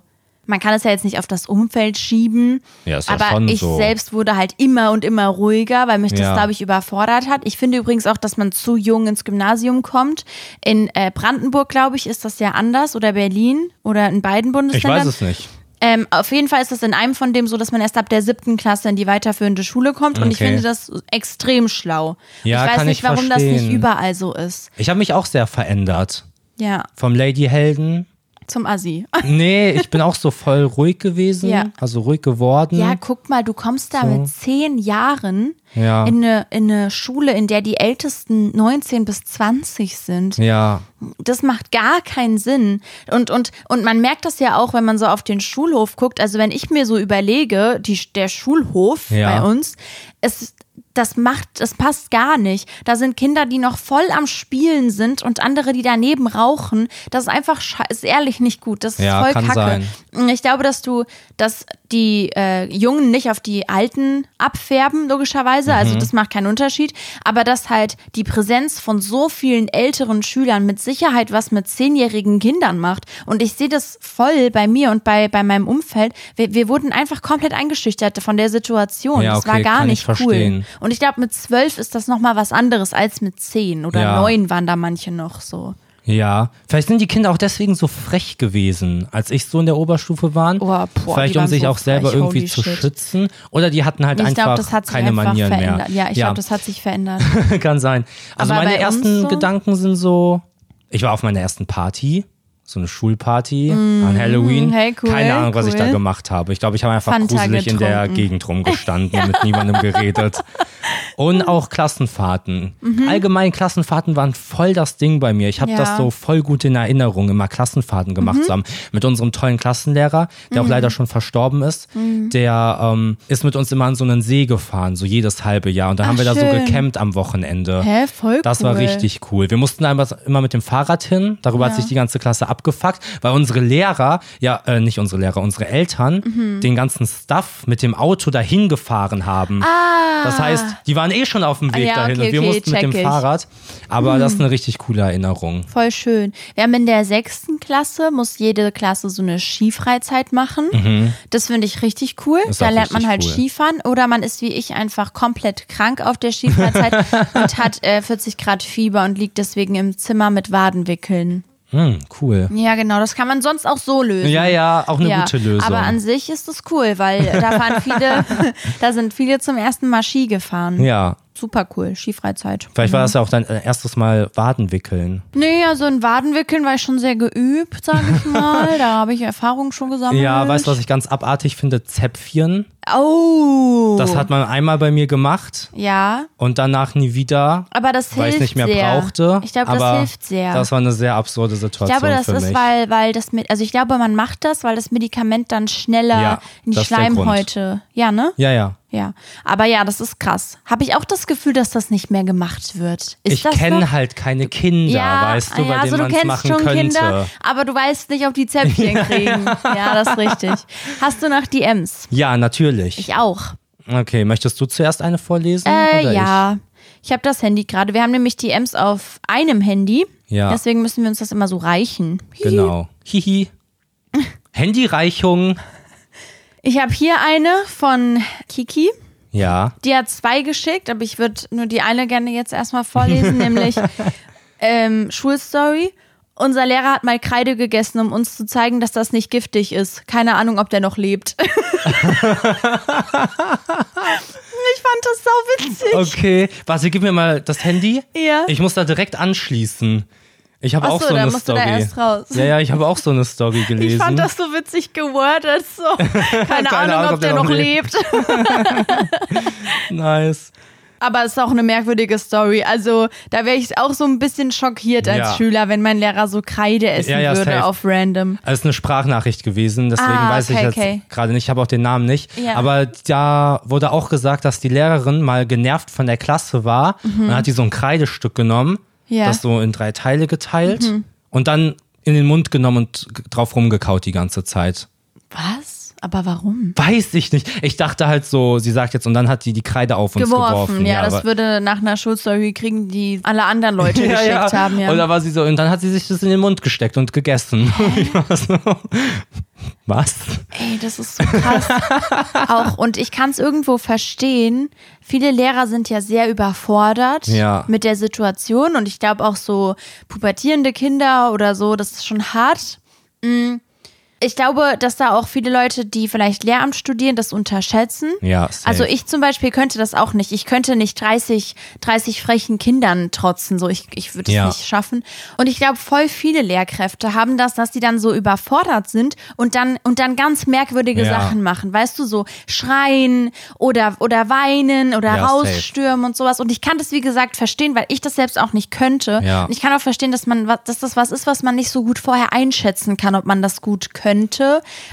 man kann es ja jetzt nicht auf das Umfeld schieben, Ja, ist aber schon ich so. selbst wurde halt immer und immer ruhiger, weil mich das, Ja. glaube ich, überfordert hat. Ich finde übrigens auch, dass man zu jung ins Gymnasium kommt. In äh, Brandenburg, glaube ich, ist das ja anders oder Berlin oder in beiden Ich Bundesländern. weiß es nicht. Ähm, auf jeden Fall ist das in einem von dem so, dass man erst ab der siebten Klasse in die weiterführende Schule kommt und ich finde das extrem schlau. Ja, ich weiß nicht, ich warum das nicht verstehen. überall so ist. Ich habe mich auch sehr verändert. Ja, Vom Ladyhelden. Zum Assi. *laughs* Nee, ich bin auch so voll ruhig gewesen. Ja. Also ruhig geworden. Ja, guck mal, du kommst da mit zehn Jahren Ja. in, eine, in eine Schule, in der die Ältesten 19 bis 20 sind. ja. Das macht gar keinen Sinn. Und, und, und man merkt das ja auch, wenn man so auf den Schulhof guckt. Also wenn ich mir so überlege, die, der Schulhof Ja. bei uns, es, das macht, das passt gar nicht. Da sind Kinder, die noch voll am Spielen sind und andere, die daneben rauchen. Das ist einfach, ist ehrlich nicht gut. Das ist Ja, voll kacke. sein. Ich glaube, dass du, dass die äh, Jungen nicht auf die Alten abfärben, logischerweise. Also Mhm. das macht keinen Unterschied. Aber dass halt die Präsenz von so vielen älteren Schülern mit Sicherheit was mit zehnjährigen Kindern macht. Und ich sehe das voll bei mir und bei, bei meinem Umfeld. Wir, wir wurden einfach komplett eingeschüchtert von der Situation. Ja, das war okay, gar nicht cool. Und ich glaube, mit zwölf ist das nochmal was anderes als mit zehn oder Ja. neun waren da manche noch so. Ja. Vielleicht sind die Kinder auch deswegen so frech gewesen, als ich so in der Oberstufe war. Oh, boah, Vielleicht um waren sich so auch selber frech, irgendwie zu shit. schützen. Oder die hatten halt Ich einfach glaube, das hat sich keine einfach Manieren verändert. mehr. Ja, ich glaube, das hat sich verändert. *laughs* kann sein. Also Aber meine ersten so? Gedanken sind so, ich war auf meiner ersten Party, so eine Schulparty an Halloween. Mm, hey, cool, Keine Ahnung, was ich da gemacht habe. Ich glaube, ich habe einfach Fanta gruselig in der getrunken. Gegend rumgestanden *laughs* und mit niemandem geredet. *laughs* Und auch Klassenfahrten. Allgemein Klassenfahrten waren voll das Ding bei mir. Ich habe Mhm. Ja. Mhm. das so voll gut in Erinnerung, immer Klassenfahrten gemacht zu haben. Mit unserem tollen Klassenlehrer, der auch leider schon verstorben ist. Mhm. Der ähm, ist mit uns immer an so einen See gefahren, so jedes halbe Jahr. Und Ach, haben wir da so schön. gecampt am Wochenende. Hä, voll Das cool. war richtig cool. Wir mussten einfach immer mit dem Fahrrad hin. Darüber hat Ja. sich die ganze Klasse abgefuckt, weil unsere Lehrer, ja, äh, nicht unsere Lehrer, unsere Eltern Mhm. den ganzen Stuff mit dem Auto dahin gefahren haben. Ah. Das heißt, die waren eh schon auf dem Weg Ja, dahin okay, und wir okay, mussten mit dem ich. Mhm. Fahrrad. Aber das ist eine richtig coole Erinnerung. Voll schön. Wir haben in der sechsten Klasse, muss jede Klasse so eine Skifreizeit machen. Das finde ich richtig cool. Mhm. Ist da lernt man halt cool. Skifahren. Oder man ist wie ich einfach komplett krank auf der Skifreizeit *laughs* und hat äh, 40 Grad Fieber und liegt deswegen im Zimmer mit Wadenwickeln. Hm, cool. Ja, genau. Das kann man sonst auch so lösen. Ja, ja, auch eine Ja, gute Lösung. Aber an sich ist es cool, weil da fahren *laughs* viele, da sind viele zum ersten Mal Ski gefahren. ja, Super cool, Skifreizeit. vielleicht war das ja auch dein äh, erstes Mal Wadenwickeln. Nee, also in Wadenwickeln war ich schon sehr geübt, sage ich *laughs* mal. da habe ich Erfahrung schon gesammelt. Ja, weißt du, was ich ganz abartig finde? Zäpfchen. Oh. Das hat man einmal bei mir gemacht Ja, und danach nie wieder. aber das weil ich hilft nicht mehr sehr. brauchte. Ich glaube, das hilft sehr. Das war eine sehr absurde ich Situation glaube, das ist, mich. weil, weil das mit, also ich glaube, man macht das, weil das Medikament dann schneller Ja, in die. Schleimhäute. Ja, ne? ja, ja. Ja. Aber ja, das ist krass. Habe ich auch das Gefühl, dass das nicht mehr gemacht wird. Ist ich kenne halt keine Kinder, ja, weißt du, bei ja, denen also man du es kennst machen schon könnte. Kinder, aber du weißt nicht, ob die Zäpfchen *laughs* kriegen. Ja, das ist richtig. Hast du noch DMs? Ja, natürlich. Ich auch. Okay, möchtest du zuerst eine vorlesen? Äh, oder ja. Ich, habe das Handy gerade. Wir haben nämlich DMs auf einem Handy. Ja. Deswegen müssen wir uns das immer so reichen. Ich? Genau. Hihi. *laughs* Handyreichung. Ich habe hier eine von Kiki. Ja. Die hat zwei geschickt, aber ich würde nur die eine gerne jetzt erstmal vorlesen, *laughs* nämlich ähm, Schulstory. Unser Lehrer hat mal Kreide gegessen, um uns zu zeigen, dass das nicht giftig ist. Keine Ahnung, ob der noch lebt. *laughs* ich fand das so witzig. Okay. Warte, gib mir mal das Handy. Ja. Ich muss da direkt anschließen. Ich habe auch so, eine Story. Ja, ja, ich habe auch *laughs* so eine Story gelesen. Ich fand das so witzig gewordet. So. *laughs* Keine, Ahnung, ob der noch lebt. *laughs* Nice. Aber es ist auch eine merkwürdige Story. Also da wäre ich auch so ein bisschen schockiert als Ja. Schüler, wenn mein Lehrer so Kreide essen Ja, ja, würde safe. auf random. Es ist eine Sprachnachricht gewesen, deswegen Ah, weiß ich okay, jetzt okay. gerade nicht, ich habe auch den Namen nicht. Aber da wurde auch gesagt, dass die Lehrerin mal genervt von der Klasse war und hat die so ein Kreidestück genommen, Mhm. Ja. Mhm. das so in drei Teile geteilt und dann in den Mund genommen und drauf rumgekaut die ganze Zeit. Was? Aber warum? Weiß ich nicht. Ich dachte halt so, sie sagt jetzt, und dann hat die die Kreide auf uns geworfen. Geworfen. Ja, das aber- würde nach einer Schulstory kriegen, die alle anderen Leute *laughs* ja, geschickt ja. haben. Ja. Oder war sie so, und dann hat sie sich das in den Mund gesteckt und gegessen. *laughs* Was? Ey, das ist so krass. *laughs* auch, und ich kann es irgendwo verstehen. Viele Lehrer sind ja sehr überfordert Ja. mit der Situation und ich glaube auch so pubertierende Kinder oder so, das ist schon hart. Mm. Ich glaube, dass da auch viele Leute, die vielleicht Lehramt studieren, das unterschätzen. Ja, safe. Also ich zum Beispiel könnte das auch nicht. Ich könnte nicht 30, 30 frechen Kindern trotzen. So, ich, ich würde es Ja. nicht schaffen. Und ich glaube, voll viele Lehrkräfte haben das, dass die dann so überfordert sind und dann, und dann ganz merkwürdige Ja. Sachen machen. Weißt du, so schreien oder, oder weinen oder Ja, rausstürmen und sowas. Und ich kann das, wie gesagt, verstehen, weil ich das selbst auch nicht könnte. Ja. Und ich kann auch verstehen, dass man, dass das was ist, was man nicht so gut vorher einschätzen kann, ob man das gut könnte.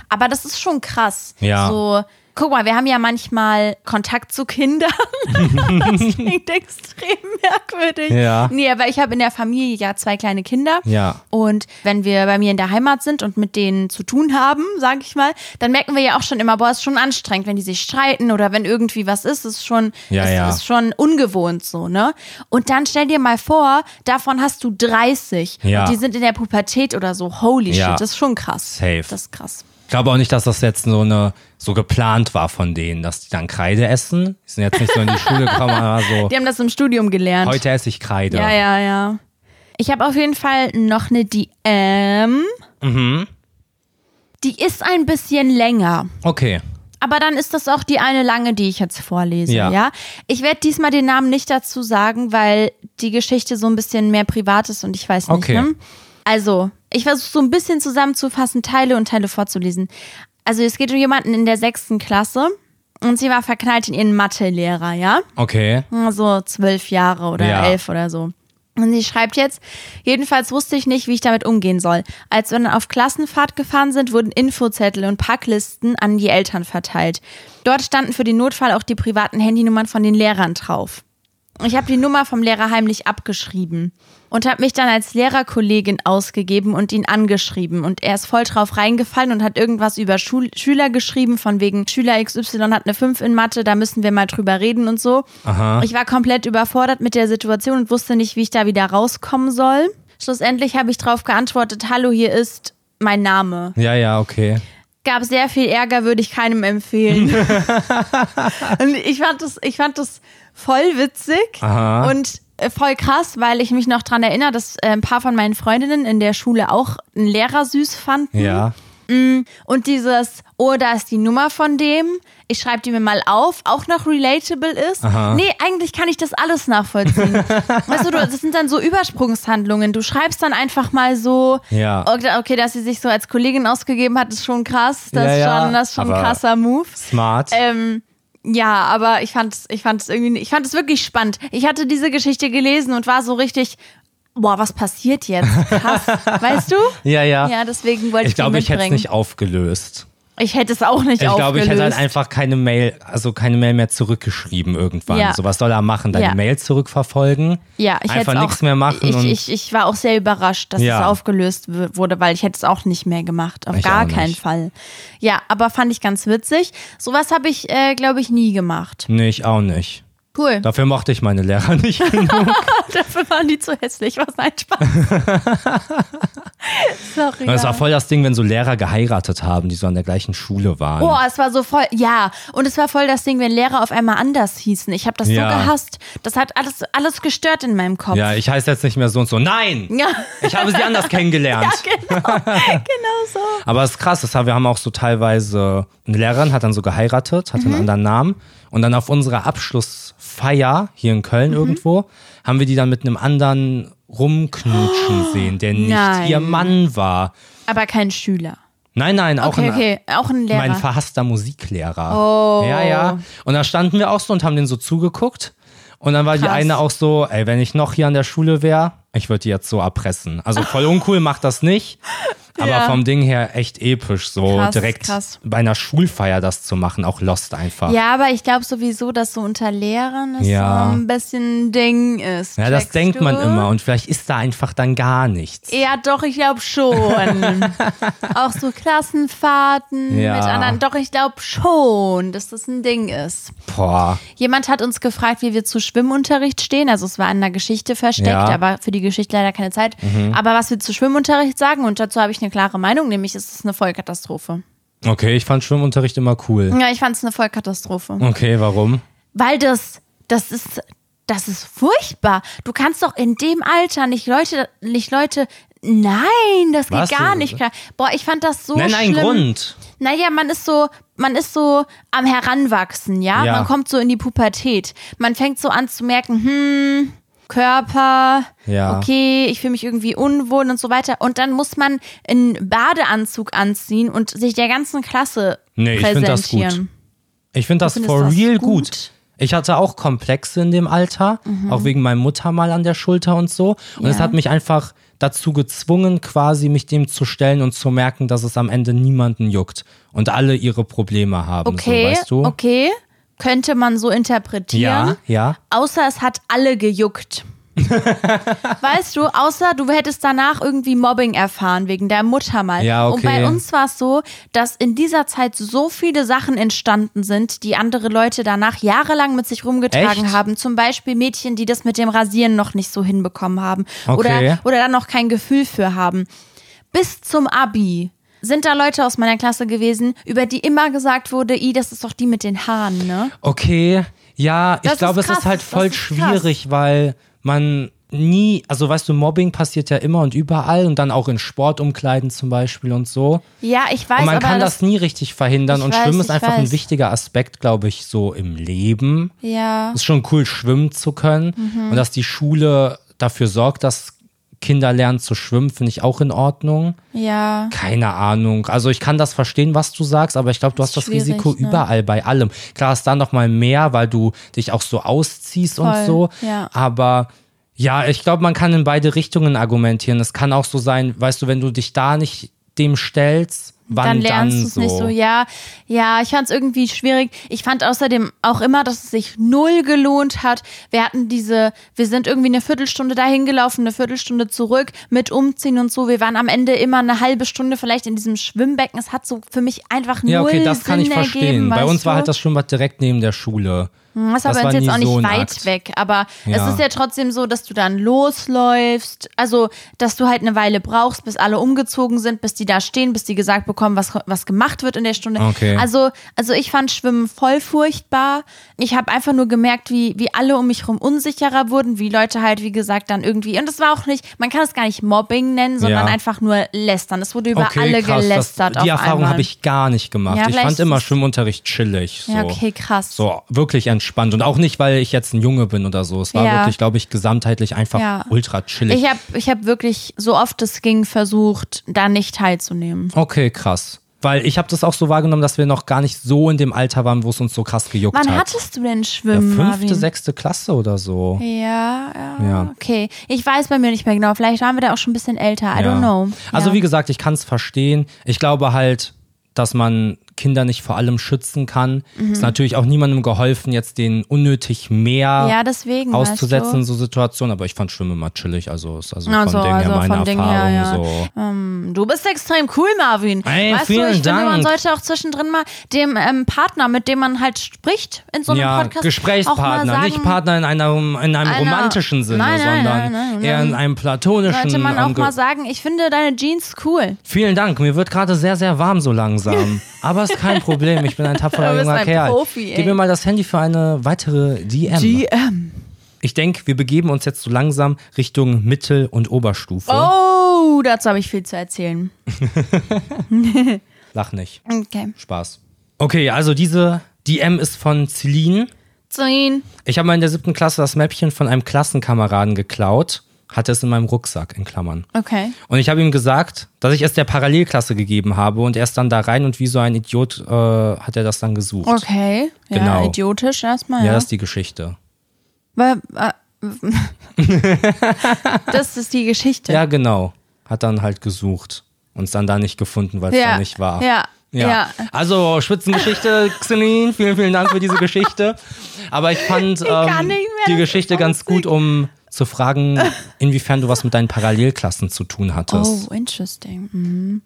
Aber das ist schon krass. Ja. So, guck mal, wir haben ja manchmal Kontakt zu Kindern. *laughs* das klingt extrem merkwürdig. Ja. Nee, aber ich habe in der Familie ja zwei kleine Kinder. Ja. Und wenn wir bei mir in der Heimat sind und mit denen zu tun haben, sage ich mal, dann merken wir ja auch schon immer, boah, ist schon anstrengend, wenn die sich streiten oder wenn irgendwie was ist, ist schon, Ja, ist, ja. ist schon ungewohnt so, ne? Und dann stell dir mal vor, davon hast du 30 Ja. und die sind in der Pubertät oder so. Holy shit, das ist schon krass. Safe. Das ist krass. Ich glaube auch nicht, dass das jetzt so eine so geplant war von denen, dass die dann Kreide essen. Die sind jetzt nicht so in die Schule gekommen, *laughs* aber so, Die haben das im Studium gelernt. heute esse ich Kreide. Ja, ja, ja. Ich habe auf jeden Fall noch eine DM. Mhm. Die ist ein bisschen länger. Okay. Aber dann ist das auch die eine lange, die ich jetzt vorlese, ja. Ja. Ich werde diesmal den Namen nicht dazu sagen, weil die Geschichte so ein bisschen mehr privat ist und ich weiß nicht, Okay. ne? Also, ich versuche so ein bisschen zusammenzufassen, Teile und Teile vorzulesen. Also, es geht um jemanden in der sechsten Klasse und sie war verknallt in ihren Mathelehrer, ja? Okay. so zwölf Jahre oder Ja. elf oder so. Und sie schreibt jetzt, jedenfalls wusste ich nicht, wie ich damit umgehen soll. Als wir dann auf Klassenfahrt gefahren sind, wurden Infozettel und Packlisten an die Eltern verteilt. Dort standen für den Notfall auch die privaten Handynummern von den Lehrern drauf. Ich habe die Nummer vom Lehrer heimlich abgeschrieben und habe mich dann als Lehrerkollegin ausgegeben und ihn angeschrieben. Und er ist voll drauf reingefallen und hat irgendwas über Schul Schüler geschrieben, von wegen Schüler XY hat eine 5 in Mathe, da müssen wir mal drüber reden und so. Aha. Ich war komplett überfordert mit der Situation und wusste nicht, wie ich da wieder rauskommen soll. Schlussendlich habe ich darauf geantwortet, hallo, hier ist mein Name. Ja, ja, okay. Gab sehr viel Ärger, würde ich keinem empfehlen. *laughs* und ich fand das, ich fand das voll witzig Aha. und äh, voll krass, weil ich mich noch dran erinnere, dass äh, ein paar von meinen Freundinnen in der Schule auch einen Lehrer süß fanden. Ja. Und dieses, oh, da ist die Nummer von dem, ich schreibe die mir mal auf, auch noch relatable ist. Aha. Nee, eigentlich kann ich das alles nachvollziehen. *laughs* weißt du, das sind dann so Übersprungshandlungen. Du schreibst dann einfach mal so, Ja. okay, okay, dass sie sich so als Kollegin ausgegeben hat, ist schon krass. Das Ja, ist schon, das ist schon ein krasser Move. Smart. Ähm, ja, aber ich fand es ich fand's irgendwie, ich fand es wirklich spannend. Ich hatte diese Geschichte gelesen und war so richtig, boah, was passiert jetzt? Krass, *laughs* weißt du? ja, ja. Ja, deswegen wollte ich, ich glaube, ich hätte es nicht aufgelöst. Ich hätte es auch nicht Ich glaube, ich hätte halt einfach keine Mail, also keine Mail mehr zurückgeschrieben irgendwann. Ja. So, was soll er machen? Deine Ja. Mail zurückverfolgen? ja, ich einfach hätte nichts mehr machen Ich, ich, ich war auch sehr überrascht, dass Ja. es aufgelöst wurde, weil ich hätte es auch nicht mehr gemacht. Auf Ich gar keinen. Fall. Ja, aber fand ich ganz witzig. Sowas habe ich, äh, glaube ich, nie gemacht. nee, ich auch nicht. Cool. Dafür mochte ich meine Lehrer *laughs* nicht genug. *laughs* Dafür waren die zu hässlich. Was ein Spaß. *laughs* Sorry. Ja. war voll das Ding, wenn so Lehrer geheiratet haben, die so an der gleichen Schule waren. Oh, es war so voll, ja. Und es war voll das Ding, wenn Lehrer auf einmal anders hießen. Ich habe das Ja. so gehasst. Das hat alles, alles gestört in meinem Kopf. Ja, ich heiße jetzt nicht mehr so und so. Nein! Ja, Ich habe sie anders kennengelernt. genau. genau so. Aber es ist krass, das wir haben auch so teilweise, eine Lehrerin hat dann so geheiratet, hatte Mhm. einen anderen Namen. Und dann auf unserer Abschlussfeier hier in Köln Mhm. irgendwo, haben wir die dann mit einem anderen rumknutschen sehen, der nicht Nein. ihr Mann war. Aber kein Schüler. Nein, nein, auch Okay, ein, okay. Auch ein Lehrer. mein verhasster Musiklehrer. Oh. Ja, ja. Und da standen wir auch so und haben den so zugeguckt. Und dann war die Krass. eine auch so, ey, wenn ich noch hier an der Schule wäre, ich würde die jetzt so erpressen. Also voll uncool, macht das nicht. Aber Ja. vom Ding her echt episch, so Krass, direkt krass. bei einer Schulfeier das zu machen, auch Lost einfach. Ja, aber ich glaube sowieso, dass so unter Lehrern das Ja. so ein bisschen ein Ding ist. Ja, das denkt du? man immer und vielleicht ist da einfach dann gar nichts. Ja, doch, ich glaube schon. *laughs* Auch so Klassenfahrten Ja. mit anderen. Doch, ich glaube schon, dass das ein Ding ist. Boah. Jemand hat uns gefragt, wie wir zu Schwimmunterricht stehen. Also es war in der Geschichte versteckt, aber für die Geschichte leider keine Zeit. Aber was wir zu Schwimmunterricht sagen, und dazu habe ich eine klare Meinung, nämlich ist es eine Vollkatastrophe. Okay, ich fand Schwimmunterricht immer cool. Ja, ich fand es eine Vollkatastrophe. Okay, warum? Weil das, das ist, das ist furchtbar. Du kannst doch in dem Alter nicht Leute, nicht Leute, nein, das geht Was? gar nicht klar. Boah, ich fand das so Nenn schlimm. einen Grund. Naja, man ist so, man ist so am Heranwachsen, ja? Ja. Man kommt so in die Pubertät. Man fängt so an zu merken, hm, Körper, Ja. okay, ich fühle mich irgendwie unwohl und so weiter. Und dann muss man einen Badeanzug anziehen und sich der ganzen Klasse Nee, ich find das gut. präsentieren. Ich finde das for das real gut? gut. Ich hatte auch Komplexe in dem Alter, auch wegen meinem Muttermal an der Schulter und so. Und es Ja. hat mich einfach dazu gezwungen, quasi mich dem zu stellen und zu merken, dass es am Ende niemanden juckt und alle ihre Probleme haben. Okay, so, weißt du? okay, könnte man so interpretieren. Ja, ja. Außer es hat alle gejuckt. *laughs* weißt du, außer du hättest danach irgendwie Mobbing erfahren wegen der Mutter mal. Ja, Und bei okay. uns war es so, dass in dieser Zeit so viele Sachen entstanden sind, die andere Leute danach jahrelang mit sich rumgetragen Echt? haben. Zum Beispiel Mädchen, die das mit dem Rasieren noch nicht so hinbekommen haben. Okay. Oder, oder dann noch kein Gefühl für haben. Bis zum Abi sind da Leute aus meiner Klasse gewesen, über die immer gesagt wurde, i, das ist doch die mit den Haaren, ne? Okay, ja, ich Das glaube, ist es ist halt das voll ist schwierig, weil man nie, also weißt du, Mobbing passiert ja immer und überall und dann auch in Sportumkleiden zum Beispiel und so. Ja, ich weiß, und man kann das, nie richtig verhindern Ich und weiß, Schwimmen ist ich einfach ein weiß. wichtiger Aspekt, glaube ich, so im Leben. ja. Es ist schon cool, schwimmen zu können Mhm. und dass die Schule dafür sorgt, dass Kinder lernen zu schwimmen, finde ich auch in Ordnung. Ja. Keine Ahnung. Also ich kann das verstehen, was du sagst, aber ich glaube, du hast das Risiko ne? überall bei allem. Klar ist da noch mal mehr, weil du dich auch so ausziehst und Voll, so. ja. Aber ja, ich glaube, man kann in beide Richtungen argumentieren. Es kann auch so sein, weißt du, wenn du dich da nicht dem stellst, wann Dann lernst du es so. nicht so. Ja, ja, ich fand es irgendwie schwierig. Ich fand außerdem auch immer, dass es sich null gelohnt hat. Wir hatten diese, wir sind irgendwie eine Viertelstunde dahin gelaufen, eine Viertelstunde zurück mit Umziehen und so. Wir waren am Ende immer eine halbe Stunde vielleicht in diesem Schwimmbecken. Es hat so für mich einfach null Ja, okay, das kann Sinn ich verstehen. ergeben. Bei uns war halt das Schwimmbad direkt neben der Schule. Das ist aber war uns jetzt auch nicht so weit Akt. weg. Aber es Ja. ist ja trotzdem so, dass du dann losläufst. Also, dass du halt eine Weile brauchst, bis alle umgezogen sind, bis die da stehen, bis die gesagt bekommen, was, was gemacht wird in der Stunde. Okay. Also, also ich fand Schwimmen voll furchtbar. Ich habe einfach nur gemerkt, wie, wie alle um mich herum unsicherer wurden, wie Leute halt, wie gesagt, dann irgendwie. Und es war auch nicht, man kann es gar nicht Mobbing nennen, sondern Ja. einfach nur lästern. Es wurde über Okay, alle krass. gelästert. das, die Erfahrung habe ich gar nicht gemacht. Ja, ich fand immer Schwimmunterricht chillig. So. Ja, okay, krass. So, wirklich entspannt. Und auch nicht, weil ich jetzt ein Junge bin oder so. Es war Ja. wirklich, glaube ich, gesamtheitlich einfach Ja. ultra chillig. Ich habe ich hab wirklich so oft es ging versucht, da nicht teilzunehmen. okay, krass. Weil ich habe das auch so wahrgenommen, dass wir noch gar nicht so in dem Alter waren, wo es uns so krass gejuckt Wann hat. hattest du denn ja, Schwimmen, fünfte, Marvin? sechste Klasse oder so. Ja, ja, Ja. okay. Ich weiß bei mir nicht mehr genau. Vielleicht waren wir da auch schon ein bisschen älter. I Ja. don't know. Also ja. wie gesagt, ich kann es verstehen. Ich glaube halt, dass man Kinder nicht vor allem schützen kann. Ist natürlich auch niemandem geholfen, jetzt den unnötig mehr Mhm. Ja, deswegen. auszusetzen in Weißt so Situationen. Aber ich fand Schwimmen immer chillig. Also ist also Also, von Ding her also meine von Ding Erfahrung her, ja. so. du? du bist extrem cool, Marvin. Ey, weißt du, vielen ich finde, man Dank. sollte auch zwischendrin mal dem ähm, Partner, mit dem man halt spricht in so einem Ja, Podcast, auch Gesprächspartner, mal sagen, nicht Partner in, einer, in einem Einer- romantischen Sinne, Nein, nein, sondern nein, eher in einem platonischen. Sollte man auch mal sagen, ich finde deine Jeans cool. Vielen Dank, mir wird gerade sehr, sehr warm so langsam. *laughs* Aber ist kein Problem, ich bin ein tapferer *laughs* junger ein Kerl. Profi. Gib mir mal das Handy für eine weitere DM. GM. Ich denke, wir begeben uns jetzt so langsam Richtung Mittel- und Oberstufe. Oh, dazu habe ich viel zu erzählen. *laughs* Lach nicht. Okay. Spaß. Okay, also diese DM ist von Celine. Zehn. Ich habe mal in der siebten Klasse das Mäppchen von einem Klassenkameraden geklaut, hatte es in meinem Rucksack, in Klammern. Okay. Und ich habe ihm gesagt, dass ich es der Parallelklasse gegeben habe und er ist dann da rein und wie so ein Idiot äh, hat er das dann gesucht. Okay. Ja, Genau. idiotisch erstmal. Ja, Ja. das ist die Geschichte. Weil, *laughs* das ist die Geschichte. Ja, genau. Hat dann halt gesucht. Uns dann da nicht gefunden, weil es ja. da nicht war. Ja. Ja. Ja. Also Spitzengeschichte, *laughs* Celine, vielen, vielen Dank für diese Geschichte. Aber ich fand ähm, nicht mehr, die Geschichte ganz gut, um zu fragen, *laughs* inwiefern du was mit deinen Parallelklassen zu tun hattest. Oh, interesting. Mhm.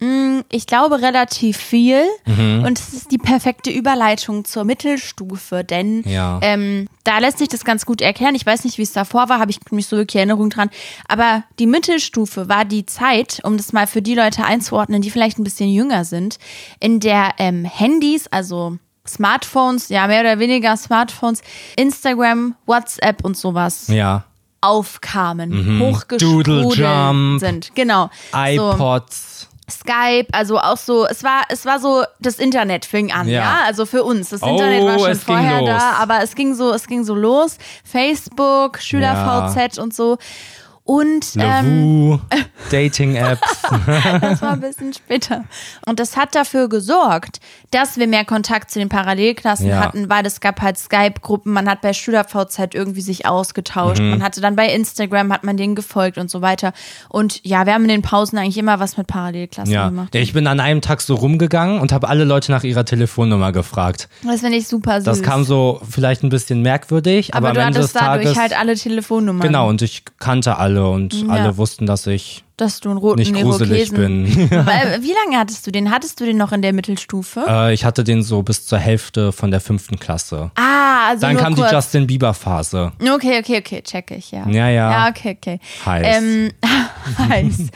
Mm, Ich glaube relativ viel Mhm. und es ist die perfekte Überleitung zur Mittelstufe, denn Ja. ähm, da lässt sich das ganz gut erklären. Ich weiß nicht, wie es davor war, habe ich nicht so wirklich Erinnerung dran, aber die Mittelstufe war die Zeit, um das mal für die Leute einzuordnen, die vielleicht ein bisschen jünger sind, in der ähm, Handys, also Smartphones, ja mehr oder weniger Smartphones, Instagram, WhatsApp und sowas Ja. aufkamen, Doodle hochgesprudelt sind. Genau. So, iPods. Skype, also auch so, es war, es war so, das Internet fing an, ja, Ja. also für uns. Das Oh, Internet war schon vorher da, aber es ging so, es ging so los. Facebook, SchülerVZ und so. Und ähm, *laughs* Dating-Apps. *laughs* das war ein bisschen später. Und das hat dafür gesorgt, dass wir mehr Kontakt zu den Parallelklassen Ja. hatten, weil es gab halt Skype-Gruppen, man hat bei SchülerVZ irgendwie sich ausgetauscht, Mhm. man hatte dann bei Instagram, hat man denen gefolgt und so weiter. Und ja, wir haben in den Pausen eigentlich immer was mit Parallelklassen Ja. gemacht. Ich bin an einem Tag so rumgegangen und habe alle Leute nach ihrer Telefonnummer gefragt. Das finde ich super süß. Das kam so vielleicht ein bisschen merkwürdig, aber, aber du am Ende des hattest dadurch Tages. halt alle Telefonnummern. genau, und ich kannte alle und alle wussten, dass ich Dass du einen roten nicht gruselig bin. Weil, *laughs* *laughs* Wie lange hattest du den? Hattest du den noch in der Mittelstufe? äh, ich hatte den so bis zur Hälfte von der fünften Klasse. ah, also Dann kam kurz. die Justin Bieber-Phase. Okay, okay, okay, check ich, ja. Ja, ja. Ja, okay, okay. Heiß. Ähm, *laughs* heiß.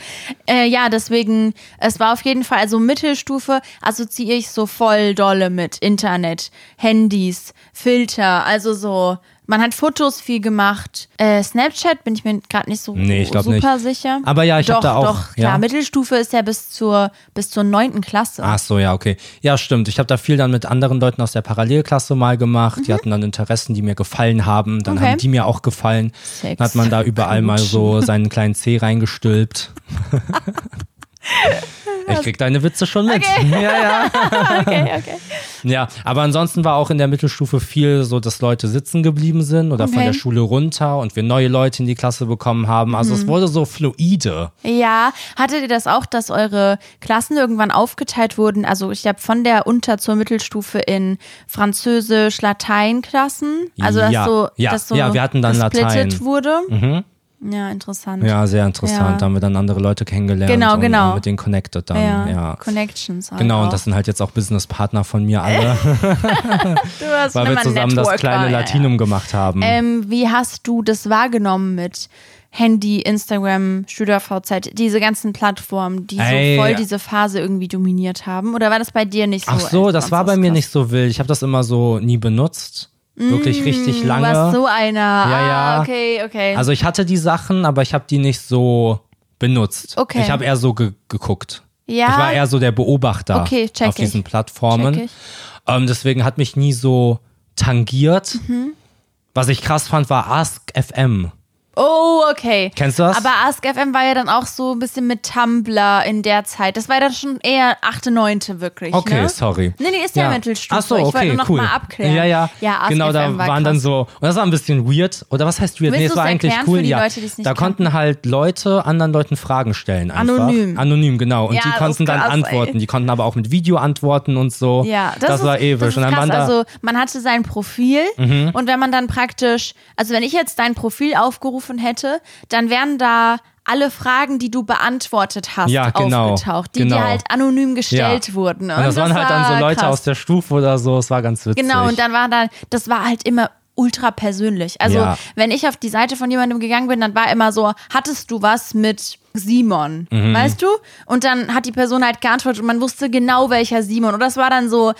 äh, ja, deswegen, es war auf jeden Fall, also Mittelstufe assoziiere ich so voll dolle mit Internet, Handys, Filter, also so, man hat Fotos viel gemacht. Äh, Snapchat bin ich mir gerade nicht so Nee, super nicht. sicher. Aber ja, ich hab doch, da auch- Doch, klar, ja. Mittelstufe ist ja bis zur, bis zur neunten Klasse. Ach so, ja, okay. Ja, stimmt. Ich habe da viel dann mit anderen Leuten aus der Parallelklasse mal gemacht. Die hatten dann Interessen, die mir gefallen haben. Dann Mhm. Okay. haben die mir auch gefallen. Sex. Dann hat man da überall mal so seinen kleinen Zeh reingestülpt. *laughs* ich krieg deine Witze schon mit. *laughs* Ja, ja. *laughs* Okay, okay. Ja, aber ansonsten war auch in der Mittelstufe viel so, dass Leute sitzen geblieben sind oder von Okay. der Schule runter und wir neue Leute in die Klasse bekommen haben. Also Mhm. es wurde so fluide. Ja, hattet ihr das auch, dass eure Klassen irgendwann aufgeteilt wurden? Also ich habe von der Unter- zur Mittelstufe in Französisch, Latein-Klassen. Also dass Ja, so, ja, dass so ja, wir hatten dann gesplittet Latein. Mhm. Ja, interessant. Ja, sehr interessant. Ja. Da haben wir dann andere Leute kennengelernt Genau, und genau. mit denen connected dann. Ja, Ja. Connections. Halt Genau, auch. und das sind halt jetzt auch Businesspartner von mir alle, *laughs* *laughs* du hast weil wir zusammen das Networker, kleine ja, ja. Latinum gemacht haben. Ähm, wie hast du das wahrgenommen mit Handy, Instagram, SchülerVZ, diese ganzen Plattformen, die Ey. so voll diese Phase irgendwie dominiert haben? Oder war das bei dir nicht so? Ach so, das war bei mir krass? nicht so wild. Ich habe das immer so nie benutzt. Wirklich richtig Du lange. warst so einer. Ja, ja. Ah, okay, okay. Also ich hatte die Sachen, aber ich habe die nicht so benutzt. Okay. Ich habe eher so ge geguckt. Ja. Ich war eher so der Beobachter Okay, check auf diesen ich. Plattformen. Check ich. Ähm, deswegen hat mich nie so tangiert. Mhm. Was ich krass fand, war Ask FM. Oh, okay. Kennst du das? Aber AskFM war ja dann auch so ein bisschen mit Tumblr in der Zeit. Das war dann schon eher 8., 9. wirklich. Okay, ne? sorry. Nee, nee, ist ja, Mittelstufe. Ach so, ich okay, wollte nur noch cool. mal abklären. Ja, ja. Ja, Ask genau, da FM war waren krass. dann so, und das war ein bisschen weird. Oder was heißt weird? Willst nee, es war eigentlich cool. für die ja. Leute, nicht da konnten halt Leute anderen Leuten Fragen stellen. Einfach. Anonym. Anonym, genau. Und Ja, die konnten dann krass, antworten. ey. Die konnten aber auch mit Video antworten und so. Ja, das, das, ist, war ewig. Das ist und dann krass. da, Mhm. also man hatte sein Profil und wenn man dann praktisch, also wenn ich jetzt dein Profil aufgerufen hätte, dann wären da alle Fragen, die du beantwortet hast, Ja, genau, aufgetaucht, die genau. dir halt anonym gestellt Ja. wurden. und das waren halt dann so Leute krass. aus der Stufe oder so. Es war ganz witzig. Genau, und dann war da, das war halt immer ultra persönlich. Also, Ja. wenn ich auf die Seite von jemandem gegangen bin, dann war immer so, hattest du was mit Simon, Mhm. weißt du? Und dann hat die Person halt geantwortet und man wusste genau, welcher Simon. Und das war dann so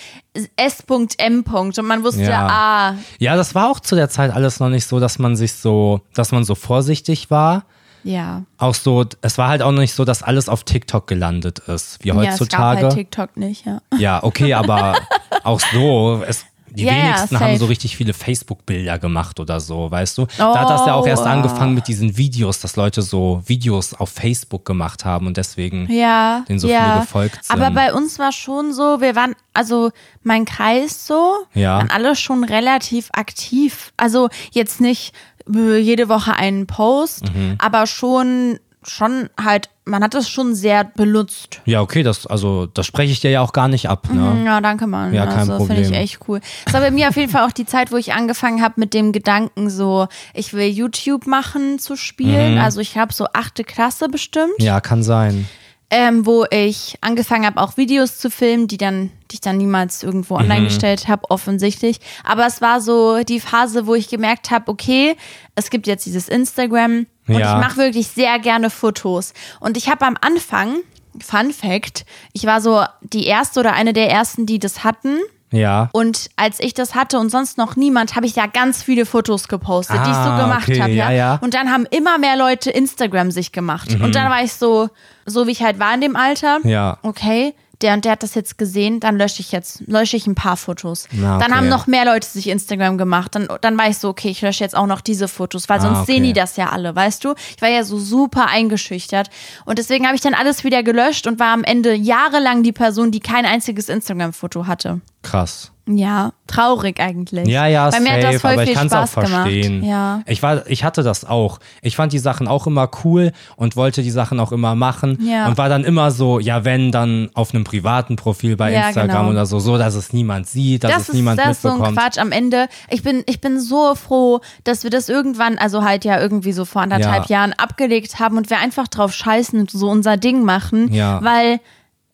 S.M. und man wusste, Ja. ah, Ja, das war auch zu der Zeit alles noch nicht so, dass man sich so, dass man so vorsichtig war. ja. Auch so, es war halt auch noch nicht so, dass alles auf TikTok gelandet ist, wie Ja, es gab heutzutage. halt TikTok nicht, ja. Ja, okay, aber *laughs* auch so, es, die ja, wenigsten haben safe. so richtig viele Facebook-Bilder gemacht oder so, weißt du? Da hat das ja auch erst Oh. angefangen mit diesen Videos, dass Leute so Videos auf Facebook gemacht haben und deswegen Ja, denen so ja. viele gefolgt sind. Aber bei uns war schon so, wir waren, also mein Kreis so, Ja. waren alle schon relativ aktiv. Also jetzt nicht äh, jede Woche einen Post, Mhm. aber schon, schon halt, man hat das schon sehr benutzt. ja, okay, das, also, das spreche ich dir ja auch gar nicht ab, ne? Ja, danke, Mann. Ja, kein also, finde ich Problem. echt cool. Das war bei mir auf jeden Fall auch die Zeit, wo ich angefangen habe mit dem Gedanken, so, ich will YouTube machen zu spielen. Also ich habe so achte Klasse bestimmt. Mhm. Ja, kann sein. ähm, wo ich angefangen habe, auch Videos zu filmen, die dann, die ich dann niemals irgendwo online Mhm. gestellt habe, offensichtlich. Aber es war so die Phase, wo ich gemerkt habe, okay, es gibt jetzt dieses Instagram und Ja. ich mache wirklich sehr gerne Fotos. Und ich habe am Anfang, Fun Fact, ich war so die erste oder eine der ersten, die das hatten. Ja. Und als ich das hatte und sonst noch niemand, habe ich ja ganz viele Fotos gepostet, die ich so Ah, gemacht okay, habe. ja, ja. Mhm. Und dann haben immer mehr Leute Instagram sich gemacht. Und dann war ich so, so wie ich halt war in dem Alter. Ja. Okay, der und der hat das jetzt gesehen, dann lösche ich jetzt, lösche ich ein paar Fotos. Na, Dann okay. haben noch mehr Leute sich Instagram gemacht. Dann, dann war ich so, okay, ich lösche jetzt auch noch diese Fotos, weil sonst Ah, okay. sehen die das ja alle, weißt du? Ich war ja so super eingeschüchtert. Und deswegen habe ich dann alles wieder gelöscht und war am Ende jahrelang die Person, die kein einziges Instagram-Foto hatte. Krass. Ja, traurig eigentlich. Ja, ja, Bei mir hat das voll aber ich kann es auch verstehen. gemacht. Ja. Ich, war, ich hatte das auch. Ich fand die Sachen auch immer cool und wollte die Sachen auch immer machen. Ja. Und war dann immer so, ja, wenn, dann auf einem privaten Profil bei Ja, Instagram genau. oder so, so, dass es niemand sieht, dass das es ist, niemand das ist so ein mitbekommt. Quatsch am Ende. Ich bin, ich bin so froh, dass wir das irgendwann, also halt ja irgendwie so vor anderthalb Ja. Jahren abgelegt haben und wir einfach drauf scheißen und so unser Ding machen. Weil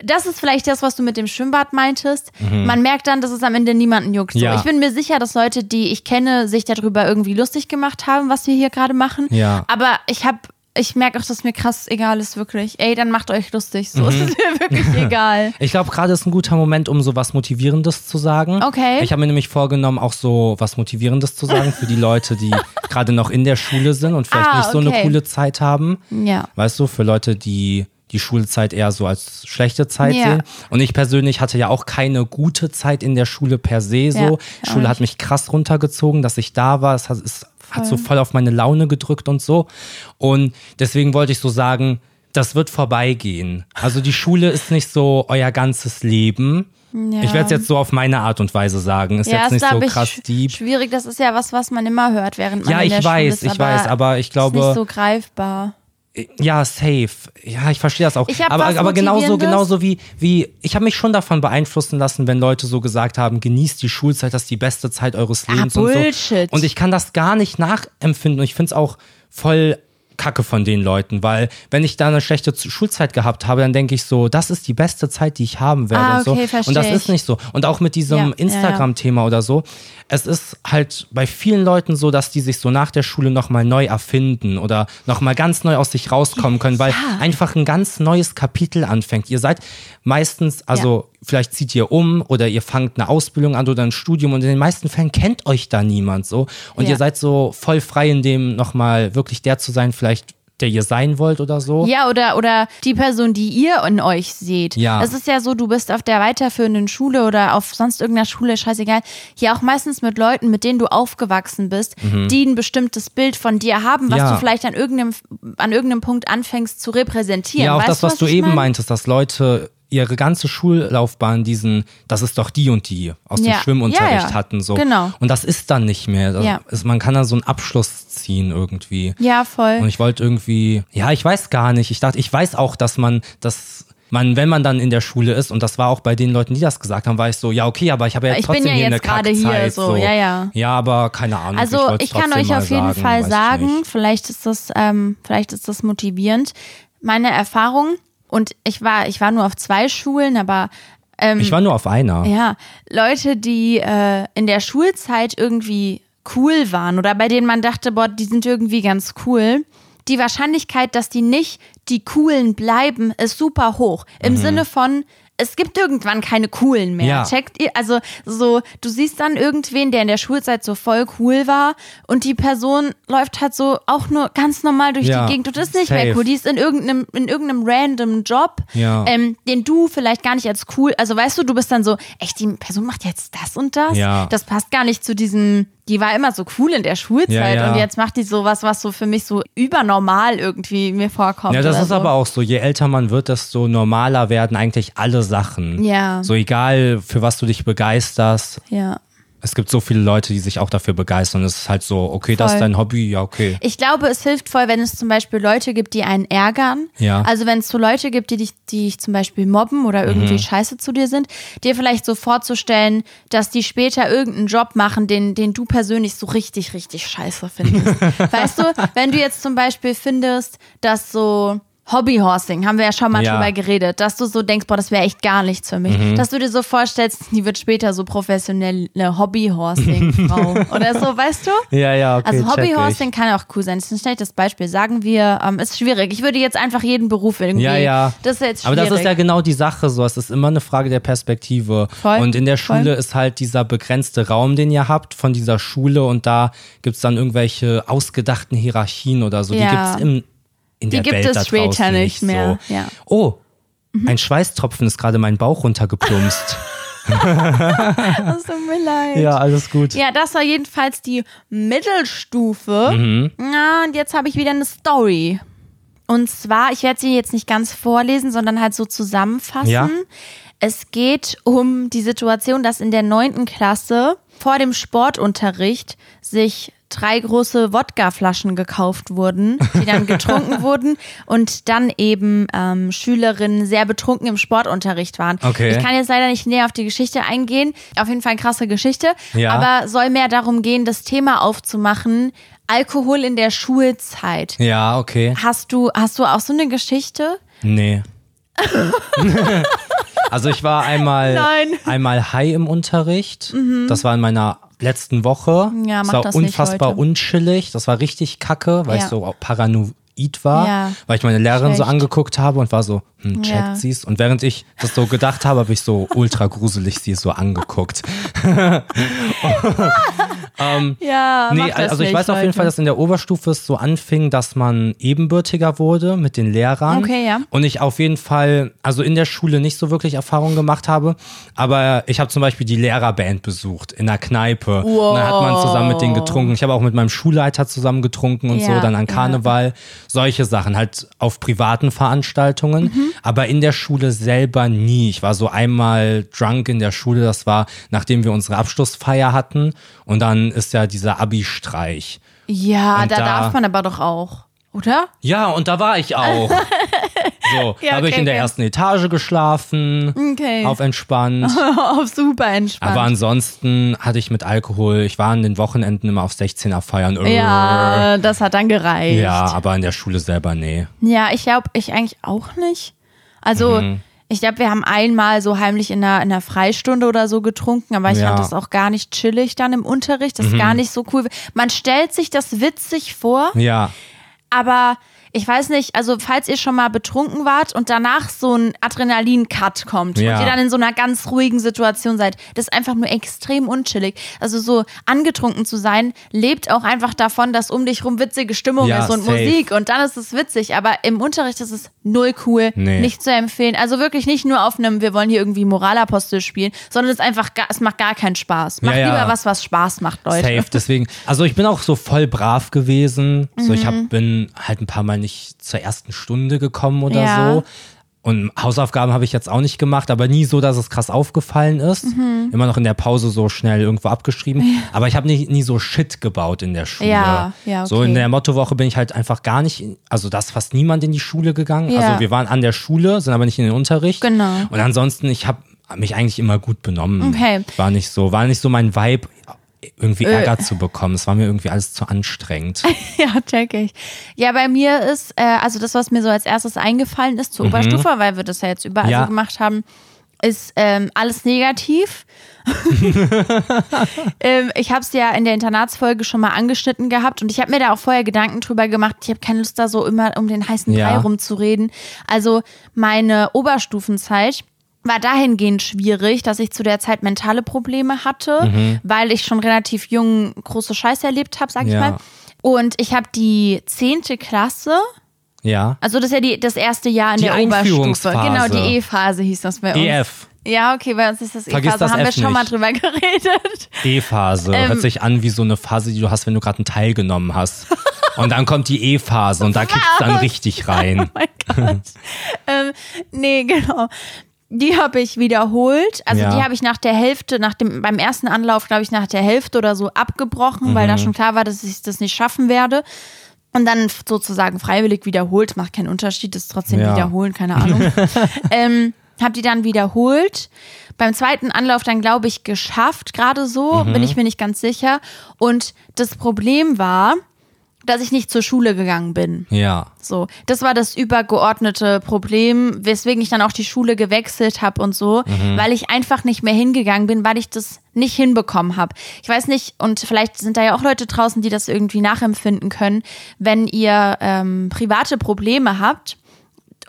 das ist vielleicht das, was du mit dem Schwimmbad meintest. Man merkt dann, dass es am Ende niemanden juckt. So, Mhm. Ja. Ich bin mir sicher, dass Leute, die ich kenne, sich darüber irgendwie lustig gemacht haben, was wir hier gerade machen. Ja. Aber ich habe ich merke auch, dass mir krass egal ist, wirklich. Ey, dann macht euch lustig. Mhm. So *laughs* ist es mir wirklich *laughs* egal. Ich glaube, gerade ist ein guter Moment, um so was Motivierendes zu sagen. Okay. Ich habe mir nämlich vorgenommen, auch so was Motivierendes zu sagen für die Leute, die *laughs* gerade noch in der Schule sind und vielleicht Ah, nicht so eine okay. coole Zeit haben. Ja. Weißt du, für Leute, die die Schulzeit eher so als schlechte Zeit Ja. sehen. Und ich persönlich hatte ja auch keine gute Zeit in der Schule per se so. Ja, Schule hat mich krass runtergezogen, dass ich da war. Es hat, es hat so voll auf meine Laune gedrückt und so. Und deswegen wollte ich so sagen, das wird vorbeigehen. Also die Schule ist nicht so euer ganzes Leben. Ja. Ich werde es jetzt so auf meine Art und Weise sagen. Ist Ja, jetzt ist, nicht so ich, krass deep. schwierig. Das ist ja was, was man immer hört, während man Ja, in der ich Schule weiß, ist, ich weiß, aber ich glaube- Ist nicht so greifbar. Ja, safe. Ja, ich verstehe das auch. Aber aber genauso, genauso wie, wie, ich habe mich schon davon beeinflussen lassen, wenn Leute so gesagt haben, genießt die Schulzeit, das ist die beste Zeit eures Lebens und Ah, Bullshit. so. Und ich kann das gar nicht nachempfinden und ich finde es auch voll Kacke von den Leuten, weil wenn ich da eine schlechte Schulzeit gehabt habe, dann denke ich so, das ist die beste Zeit, die ich haben werde Ah, und so. und das ist nicht so. Und auch mit Ja, diesem ja, ja. Instagram-Thema oder so, es ist halt bei vielen Leuten so, dass die sich so nach der Schule nochmal neu erfinden oder nochmal ganz neu aus sich rauskommen können, weil einfach ein ganz neues Kapitel anfängt. Ihr seid meistens, also vielleicht zieht ihr um oder ihr fangt eine Ausbildung an oder ein Studium und in den meisten Fällen kennt euch da niemand so. Und Ja. ihr seid so voll frei in dem nochmal wirklich der zu sein, vielleicht der ihr sein wollt oder so. Ja, oder, oder die Person, die ihr in euch seht. Ja. Es ist ja so, du bist auf der weiterführenden Schule oder auf sonst irgendeiner Schule, scheißegal, hier auch meistens mit Leuten, mit denen du aufgewachsen bist, die ein bestimmtes Bild von dir haben, was Mhm. Ja. du vielleicht an irgendeinem, an irgendeinem Punkt anfängst zu repräsentieren. Ja, auch weißt das, was du ich eben mein? meintest, dass Leute ihre ganze Schullaufbahn diesen, das ist doch die und die aus dem Ja. Schwimmunterricht Ja, ja. hatten. So. Genau. Und das ist dann nicht mehr. Das Ja. ist, man kann da so einen Abschluss ziehen irgendwie. Ja, voll. Und ich wollte irgendwie, ja, ich weiß gar nicht. Ich dachte, ich weiß auch, dass man das. Man, wenn man dann in der Schule ist, und das war auch bei den Leuten, die das gesagt haben, war ich so, ja, okay, aber ich habe ja jetzt Ich bin trotzdem ja hier jetzt eine gerade hier, Kackzeit, so, ja, ja. Ja, aber keine Ahnung. Also wollt's ich kann euch auf jeden sagen, Fall ich sagen, vielleicht ist das, ähm, vielleicht ist das motivierend. Meine Erfahrung und ich war, ich war nur auf zwei Schulen, aber ähm, Ich war nur auf einer. ja, Leute, die äh, in der Schulzeit irgendwie cool waren oder bei denen man dachte, boah, die sind irgendwie ganz cool. Die Wahrscheinlichkeit, dass die nicht die coolen bleiben, ist super hoch. Im Sinne von, es gibt irgendwann keine coolen mehr. Ja. Checkt ihr? Also so, du siehst dann irgendwen, der in der Schulzeit so voll cool war und die Person läuft halt so auch nur ganz normal durch Ja, die Gegend und ist nicht mehr safe. cool. Die ist in irgendeinem, in irgendeinem random Job, Ja. ähm, den du vielleicht gar nicht als cool, also weißt du, du bist dann so, echt, die Person macht jetzt das und das? Das passt gar nicht zu diesem, die war immer so cool in der Schulzeit Ja, ja. und jetzt macht die sowas, was so für mich so übernormal irgendwie mir vorkommt. Ja, das ist so. aber auch so, je älter man wird, desto normaler werden eigentlich alle Sachen. Ja. So egal, für was du dich begeisterst. Ja. Es gibt so viele Leute, die sich auch dafür begeistern. Es ist halt so, okay, das ist Voll. dein Hobby, ja, okay. Ich glaube, es hilft voll, wenn es zum Beispiel Leute gibt, die einen ärgern. Ja. Also wenn es so Leute gibt, die dich, die dich zum Beispiel mobben oder irgendwie Mhm. scheiße zu dir sind, dir vielleicht so vorzustellen, dass die später irgendeinen Job machen, den, den du persönlich so richtig, richtig scheiße findest. *laughs* weißt du, wenn du jetzt zum Beispiel findest, dass so Hobbyhorsing, haben wir ja schon mal Ja. drüber geredet, dass du so denkst, boah, das wäre echt gar nichts für mich. Mhm. Dass du dir so vorstellst, die wird später so professionelle Hobbyhorsing-Frau *laughs* oder so, weißt du? Ja, ja, okay. Also Hobbyhorsing kann auch cool sein. Das ist ein schlechtes Beispiel. Sagen wir, ähm, ist schwierig. Ich würde jetzt einfach jeden Beruf irgendwie. Ja, ja. Das ist jetzt Aber schwierig. das ist ja genau die Sache so. Es ist immer eine Frage der Perspektive. Voll, Und in der voll. Schule ist halt dieser begrenzte Raum, den ihr habt von dieser Schule und da gibt es dann irgendwelche ausgedachten Hierarchien oder so. Die Ja. gibt es in Die der gibt Welt es da später draußen nicht mehr. So. Ja. Mhm. Oh, ein Schweißtropfen ist gerade meinen Bauch runtergeplumpst. *laughs* *laughs* Das tut mir leid. ja, alles gut. Ja, das war jedenfalls die Mittelstufe. Mhm. Na, und jetzt habe ich wieder eine Story. Und zwar, ich werde sie jetzt nicht ganz vorlesen, sondern halt so zusammenfassen. Ja. Es geht um die Situation, dass in der neunten Klasse vor dem Sportunterricht sich drei große Wodkaflaschen gekauft wurden, die dann getrunken *laughs* wurden und dann eben ähm, Schülerinnen sehr betrunken im Sportunterricht waren. Okay. Ich kann jetzt leider nicht näher auf die Geschichte eingehen. Auf jeden Fall eine krasse Geschichte. Ja. Aber soll mehr darum gehen, das Thema aufzumachen. Alkohol in der Schulzeit. Ja, okay. Hast du, hast du auch so eine Geschichte? Nee. *laughs* also ich war einmal, Nein. Mhm. einmal high im Unterricht. Das war in meiner letzten Woche. Ja, das mach war das nicht unfassbar heute. unchillig. Das war richtig kacke, weil Ja. ich so paranoid war, Ja. weil ich meine Lehrerin so Schlecht. angeguckt habe und war so, hm, checkt Ja. sie's. Und während ich das so gedacht habe, habe ich so ultra gruselig sie so angeguckt. *laughs* *laughs* *laughs* Ja, Nee, also ich weiß auf jeden. Fall, dass in der Oberstufe es so anfing, dass man ebenbürtiger wurde mit den Lehrern. Okay, ja. Und ich auf jeden Fall, also in der Schule nicht so wirklich Erfahrung gemacht habe, aber ich habe zum Beispiel die Lehrerband besucht in der Kneipe. Und dann hat man zusammen mit denen getrunken. Ich habe auch mit meinem Schulleiter zusammen getrunken und so, Ja, dann an ja. Karneval. Solche Sachen, halt auf privaten Veranstaltungen, Mhm. aber in der Schule selber nie. Ich war so einmal drunk in der Schule, das war, nachdem wir unsere Abschlussfeier hatten. Und dann ist ja dieser Abi-Streich. Ja, da, da- darf man aber doch auch, oder? Ja, und da war ich auch. *laughs* So, Ja, habe ich in der okay. ersten Etage geschlafen, Okay. auf entspannt. *laughs* Auf super entspannt. Aber ansonsten hatte ich mit Alkohol, ich war an den Wochenenden immer auf 16er feiern. Äh, ja, das hat dann gereicht. Ja, aber in der Schule selber nee. Ja, ich glaube, ich eigentlich auch nicht. Also, Mhm. Ich glaube, wir haben einmal so heimlich in einer, in einer Freistunde oder so getrunken, aber ich Ja. Mhm. fand das auch gar nicht chillig dann im Unterricht. Das ist gar nicht so cool. Man stellt sich das witzig vor, Ja, aber ich weiß nicht, also falls ihr schon mal betrunken wart und danach so ein Adrenalin-Cut kommt Ja. und ihr dann in so einer ganz ruhigen Situation seid, das ist einfach nur extrem unchillig. Also so angetrunken zu sein, lebt auch einfach davon, dass um dich rum witzige Stimmung Ja, ist und safe. Musik und dann ist es witzig, aber im Unterricht ist es null cool, Nee. nicht zu empfehlen. Also wirklich nicht nur auf einem, wir wollen hier irgendwie Moralapostel spielen, sondern es ist einfach, es macht gar keinen Spaß. Macht Ja, lieber was, was Spaß macht, Leute. safe. Deswegen, also ich bin auch so voll brav gewesen. So, ich Mhm. hab, bin halt ein paar Mal nicht zur ersten Stunde gekommen oder Ja. so. Und Hausaufgaben habe ich jetzt auch nicht gemacht, aber nie so, dass es krass aufgefallen ist. Mhm. Immer noch in der Pause so schnell irgendwo abgeschrieben. Aber ich habe nie, nie so Shit gebaut in der Schule. Ja, ja, So okay. in der Mottowoche bin ich halt einfach gar nicht, in- also da ist fast niemand in die Schule gegangen. Ja. Also wir waren an der Schule, sind aber nicht in den Unterricht. Genau. Und ansonsten, ich habe mich eigentlich immer gut benommen. Okay. War nicht so, war nicht so mein Vibe, irgendwie Äh. Ärger zu bekommen. Es war mir irgendwie alles zu anstrengend. *laughs* Ja, check ich. Ja, bei mir ist, äh, also das, was mir so als erstes eingefallen ist zur Oberstufe, weil wir das ja jetzt überall Mhm. Ja. so gemacht haben, ist ähm, alles negativ. *laughs* ähm, ich habe es ja in der Internatsfolge schon mal angeschnitten gehabt und ich habe mir da auch vorher Gedanken drüber gemacht. Ich habe keine Lust, da so immer um den heißen Ja. Brei rumzureden. Also meine Oberstufenzeit war dahingehend schwierig, dass ich zu der Zeit mentale Probleme hatte, Mhm. weil ich schon relativ jung große Scheiße erlebt habe, sag ich Ja. mal. Und ich habe die zehnte Klasse, Ja. also das ist ja die, das erste Jahr in Die der Oberstufe. Genau, die E-Phase hieß das bei uns. EF. Ja, okay, bei uns ist das E-Phase, haben wir F schon mal nicht. drüber *laughs* geredet. E-Phase. Ähm. Hört sich an wie so eine Phase, die du hast, wenn du gerade einen Teil genommen hast. *laughs* Und dann kommt die E-Phase und da kriegst du dann richtig rein. *laughs* Oh mein Gott. ähm, nee, genau. Die habe ich wiederholt. Also Ja. die habe ich nach der Hälfte, nach dem, beim ersten Anlauf, glaube ich, nach der Hälfte oder so abgebrochen, weil da Mhm. schon klar war, dass ich das nicht schaffen werde. Und dann sozusagen freiwillig wiederholt, macht keinen Unterschied, ist trotzdem Ja. wiederholen, keine Ahnung. *laughs* ähm, hab die dann wiederholt. Beim zweiten Anlauf dann, glaube ich, geschafft, gerade so, Mhm. bin ich mir nicht ganz sicher. Und das Problem war, dass ich nicht zur Schule gegangen bin. Ja. So, das war das übergeordnete Problem, weswegen ich dann auch die Schule gewechselt habe und so, weil ich einfach nicht mehr hingegangen bin, weil ich das nicht hinbekommen habe. Ich weiß nicht, und vielleicht sind da ja auch Leute draußen, die das irgendwie nachempfinden können, wenn ihr ähm, private Probleme habt.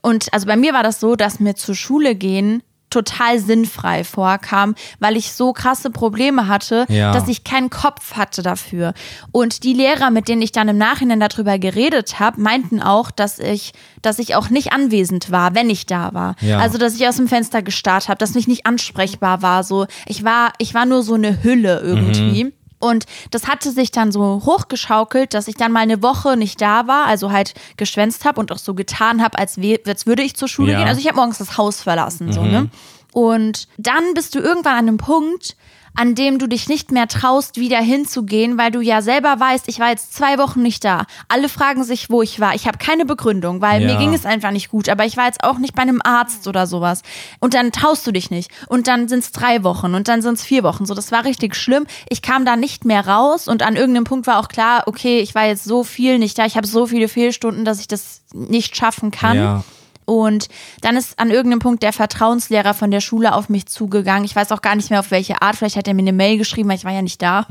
Und also bei mir war das so, dass mir zur Schule gehen total sinnfrei vorkam, weil ich so krasse Probleme hatte, Ja. dass ich keinen Kopf hatte dafür. Und die Lehrer, mit denen ich dann im Nachhinein darüber geredet habe, meinten auch, dass ich, dass ich auch nicht anwesend war, wenn ich da war. Ja. Also dass ich aus dem Fenster gestarrt habe, dass ich nicht ansprechbar war. So, ich war, ich war nur so eine Hülle irgendwie. Und das hatte sich dann so hochgeschaukelt, dass ich dann mal eine Woche nicht da war, also halt geschwänzt habe und auch so getan habe, als, als würde ich zur Schule Ja. gehen. Also ich habe morgens das Haus verlassen, so, ne? Und dann bist du irgendwann an einem Punkt, an dem du dich nicht mehr traust, wieder hinzugehen, weil du ja selber weißt, ich war jetzt zwei Wochen nicht da. Alle fragen sich, wo ich war. Ich habe keine Begründung, weil mir Ja. ging es einfach nicht gut. Aber ich war jetzt auch nicht bei einem Arzt oder sowas. Und dann traust du dich nicht. Und dann sind es drei Wochen und dann sind es vier Wochen. So, das war richtig schlimm. Ich kam da nicht mehr raus und an irgendeinem Punkt war auch klar, okay, ich war jetzt so viel nicht da. Ich habe so viele Fehlstunden, dass ich das nicht schaffen kann. Ja. Und dann ist an irgendeinem Punkt der Vertrauenslehrer von der Schule auf mich zugegangen. Ich weiß auch gar nicht mehr auf welche Art. Vielleicht hat er mir eine Mail geschrieben, weil ich war ja nicht da.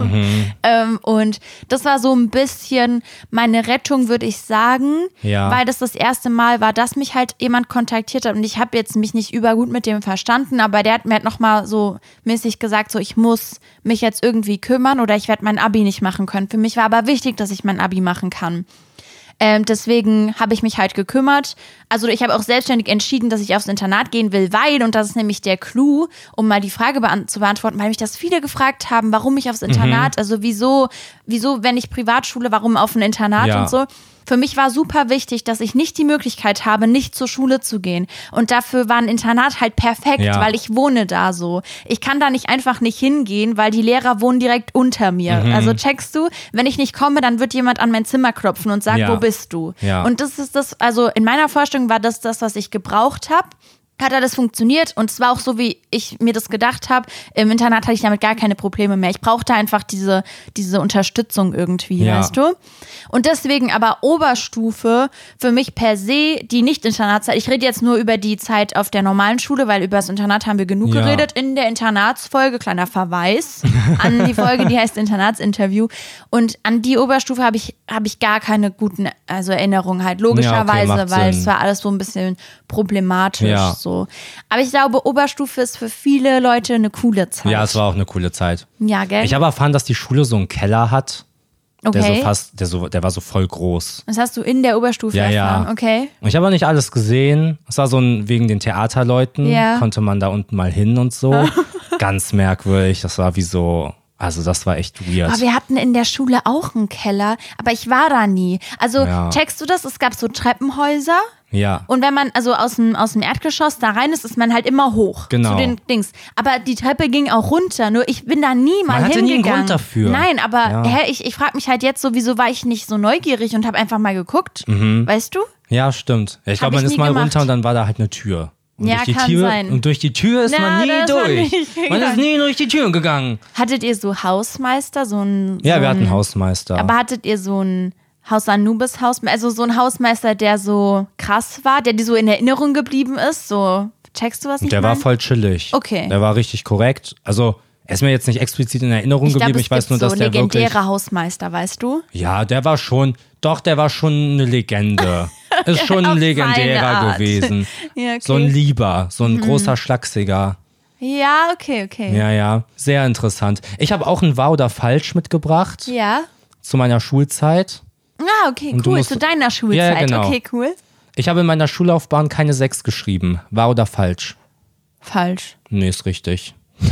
Ähm, und das war so ein bisschen meine Rettung, würde ich sagen. Ja. Weil das das erste Mal war, dass mich halt jemand kontaktiert hat. Und ich habe jetzt mich nicht übergut mit dem verstanden, aber der hat mir halt nochmal so mäßig gesagt, so ich muss mich jetzt irgendwie kümmern oder ich werde mein Abi nicht machen können. Für mich war aber wichtig, dass ich mein Abi machen kann. Ähm, deswegen habe ich mich halt gekümmert. Also ich habe auch selbstständig entschieden, dass ich aufs Internat gehen will, weil, und das ist nämlich der Clou, um mal die Frage beant zu beantworten, weil mich das viele gefragt haben, warum ich aufs Internat, also wieso, wieso, wenn ich Privatschule, warum auf ein Internat Ja. und so. Für mich war super wichtig, dass ich nicht die Möglichkeit habe, nicht zur Schule zu gehen. Und dafür war ein Internat halt perfekt, Ja. weil ich wohne da so. Ich kann da nicht einfach nicht hingehen, weil die Lehrer wohnen direkt unter mir. Mhm. Also checkst du, wenn ich nicht komme, dann wird jemand an mein Zimmer klopfen und sagen, Ja. wo bist du? Ja. Und das ist das, also in meiner Vorstellung war das das, was ich gebraucht habe. Hat alles funktioniert und es war auch so, wie ich mir das gedacht habe. Im Internat hatte ich damit gar keine Probleme mehr. Ich brauchte einfach diese, diese Unterstützung irgendwie, Ja. weißt du? Und deswegen aber Oberstufe für mich per se die Nicht-Internatszeit. Ich rede jetzt nur über die Zeit auf der normalen Schule, weil über das Internat haben wir genug Ja. geredet. In der Internatsfolge, kleiner Verweis an die Folge, die heißt Internatsinterview. Und an die Oberstufe habe ich, habe ich gar keine guten also Erinnerungen halt, logischerweise, macht weil Sinn. es war alles so ein bisschen problematisch. Ja. So. Aber ich glaube, Oberstufe ist für viele Leute eine coole Zeit. Ja, es war auch eine coole Zeit. Ja, gell? Ich habe erfahren, dass die Schule so einen Keller hat. Der okay. so fast, der so, der war so voll groß. das hast du in der Oberstufe Ja, ja. erfahren, okay? Und ich habe auch nicht alles gesehen. Es war so ein, wegen den Theaterleuten, Ja. konnte man da unten mal hin und so. *laughs* Ganz merkwürdig. Das war wie so, also das war echt weird. Aber wir hatten in der Schule auch einen Keller, aber ich war da nie. Also Ja. checkst du das? Es gab so Treppenhäuser. Ja. Und wenn man also aus dem, aus dem Erdgeschoss da rein ist, ist man halt immer hoch Genau. zu den Dings. Aber die Treppe ging auch runter. Nur ich bin da nie mal Man hatte nie einen hingegangen. Grund dafür. Nein, aber Ja. hä, ich, ich frage mich halt jetzt so, wieso war ich nicht so neugierig und habe einfach mal geguckt? Weißt du? Ja, stimmt. Ja, ich glaube, man ist mal gemacht. runter und dann war da halt eine Tür. Und Ja, durch die kann Tür, sein. Und durch die Tür ist Na, man nie durch. man ist nie durch die Tür gegangen. Hattet ihr so Hausmeister, so ein. Ja, so wir hatten Hausmeister. Aber hattet ihr so ein Haus Anubis Hausmeister, also so ein Hausmeister, der so krass war, der dir so in Erinnerung geblieben ist? So, checkst du was ich der war mein? voll chillig. Okay. Der war richtig korrekt. Also, er ist mir jetzt nicht explizit in Erinnerung Ich glaube, geblieben. Ich weiß nur, dass so der wirklich. legendäre Hausmeister, weißt du? Ja, der war schon, doch, der war schon eine Legende. *laughs* Ist schon ein legendärer gewesen. *laughs* Ja, okay. So ein Lieber, so ein großer Schlachsiger. Ja, okay, okay. Ja, ja, sehr interessant. Ich habe auch ein Wahr oder Falsch mitgebracht Ja. zu meiner Schulzeit. Ah, okay, Und du cool. Zu deiner Schulzeit. Ja, genau. Okay, cool. Ich habe in meiner Schullaufbahn keine Sechs geschrieben. Wahr oder falsch? Falsch. Nee, ist richtig. *laughs*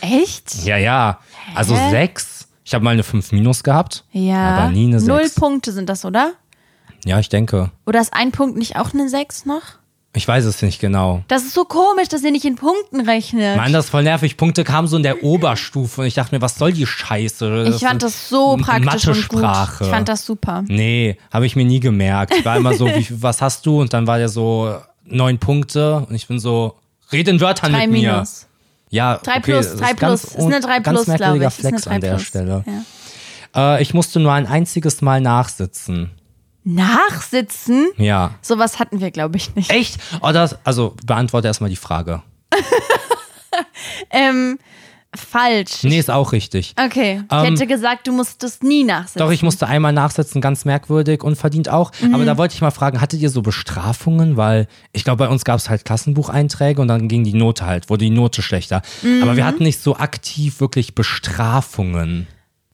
Echt? Ja, ja. Also Hä? sechs. Ich habe mal eine 5 minus gehabt. Ja. Aber nie eine Null Sechs. Punkte sind das, oder? Ja, ich denke. Oder ist ein Punkt nicht auch eine 6 noch? Ich weiß es nicht genau. Das ist so komisch, dass ihr nicht in Punkten rechnet. Mann, das ist voll nervig. Punkte kamen so in der Oberstufe und ich dachte mir, was soll die Scheiße? ich fand das so praktisch und gut. Mathesprache. Ich fand das super. Nee, habe ich mir nie gemerkt. Ich war immer so, wie, was hast du? Und dann war der so neun Punkte und ich bin so, red in Wörtern Drei mit mir. minus. Ja, Drei okay, plus, das drei plus. Ist eine un- drei ganz plus, glaube ich. Ist eine Flex drei an der plus. Stelle. Ja. Äh, ich musste nur ein einziges Mal nachsitzen. Nachsitzen? Ja. Sowas hatten wir, glaube ich, nicht. Echt? Oh, das, also beantworte erstmal die Frage. *laughs* Ähm, falsch. Nee, ist auch richtig. Okay. Ich Ähm, hätte gesagt, du musstest nie nachsitzen. Doch, ich musste einmal nachsetzen, ganz merkwürdig und verdient auch. Mhm. Aber da wollte ich mal fragen, hattet ihr so Bestrafungen? Weil ich glaube, bei uns gab es halt Klassenbucheinträge und dann ging die Note halt, wurde die Note schlechter. Aber Mhm. wir hatten nicht so aktiv wirklich Bestrafungen.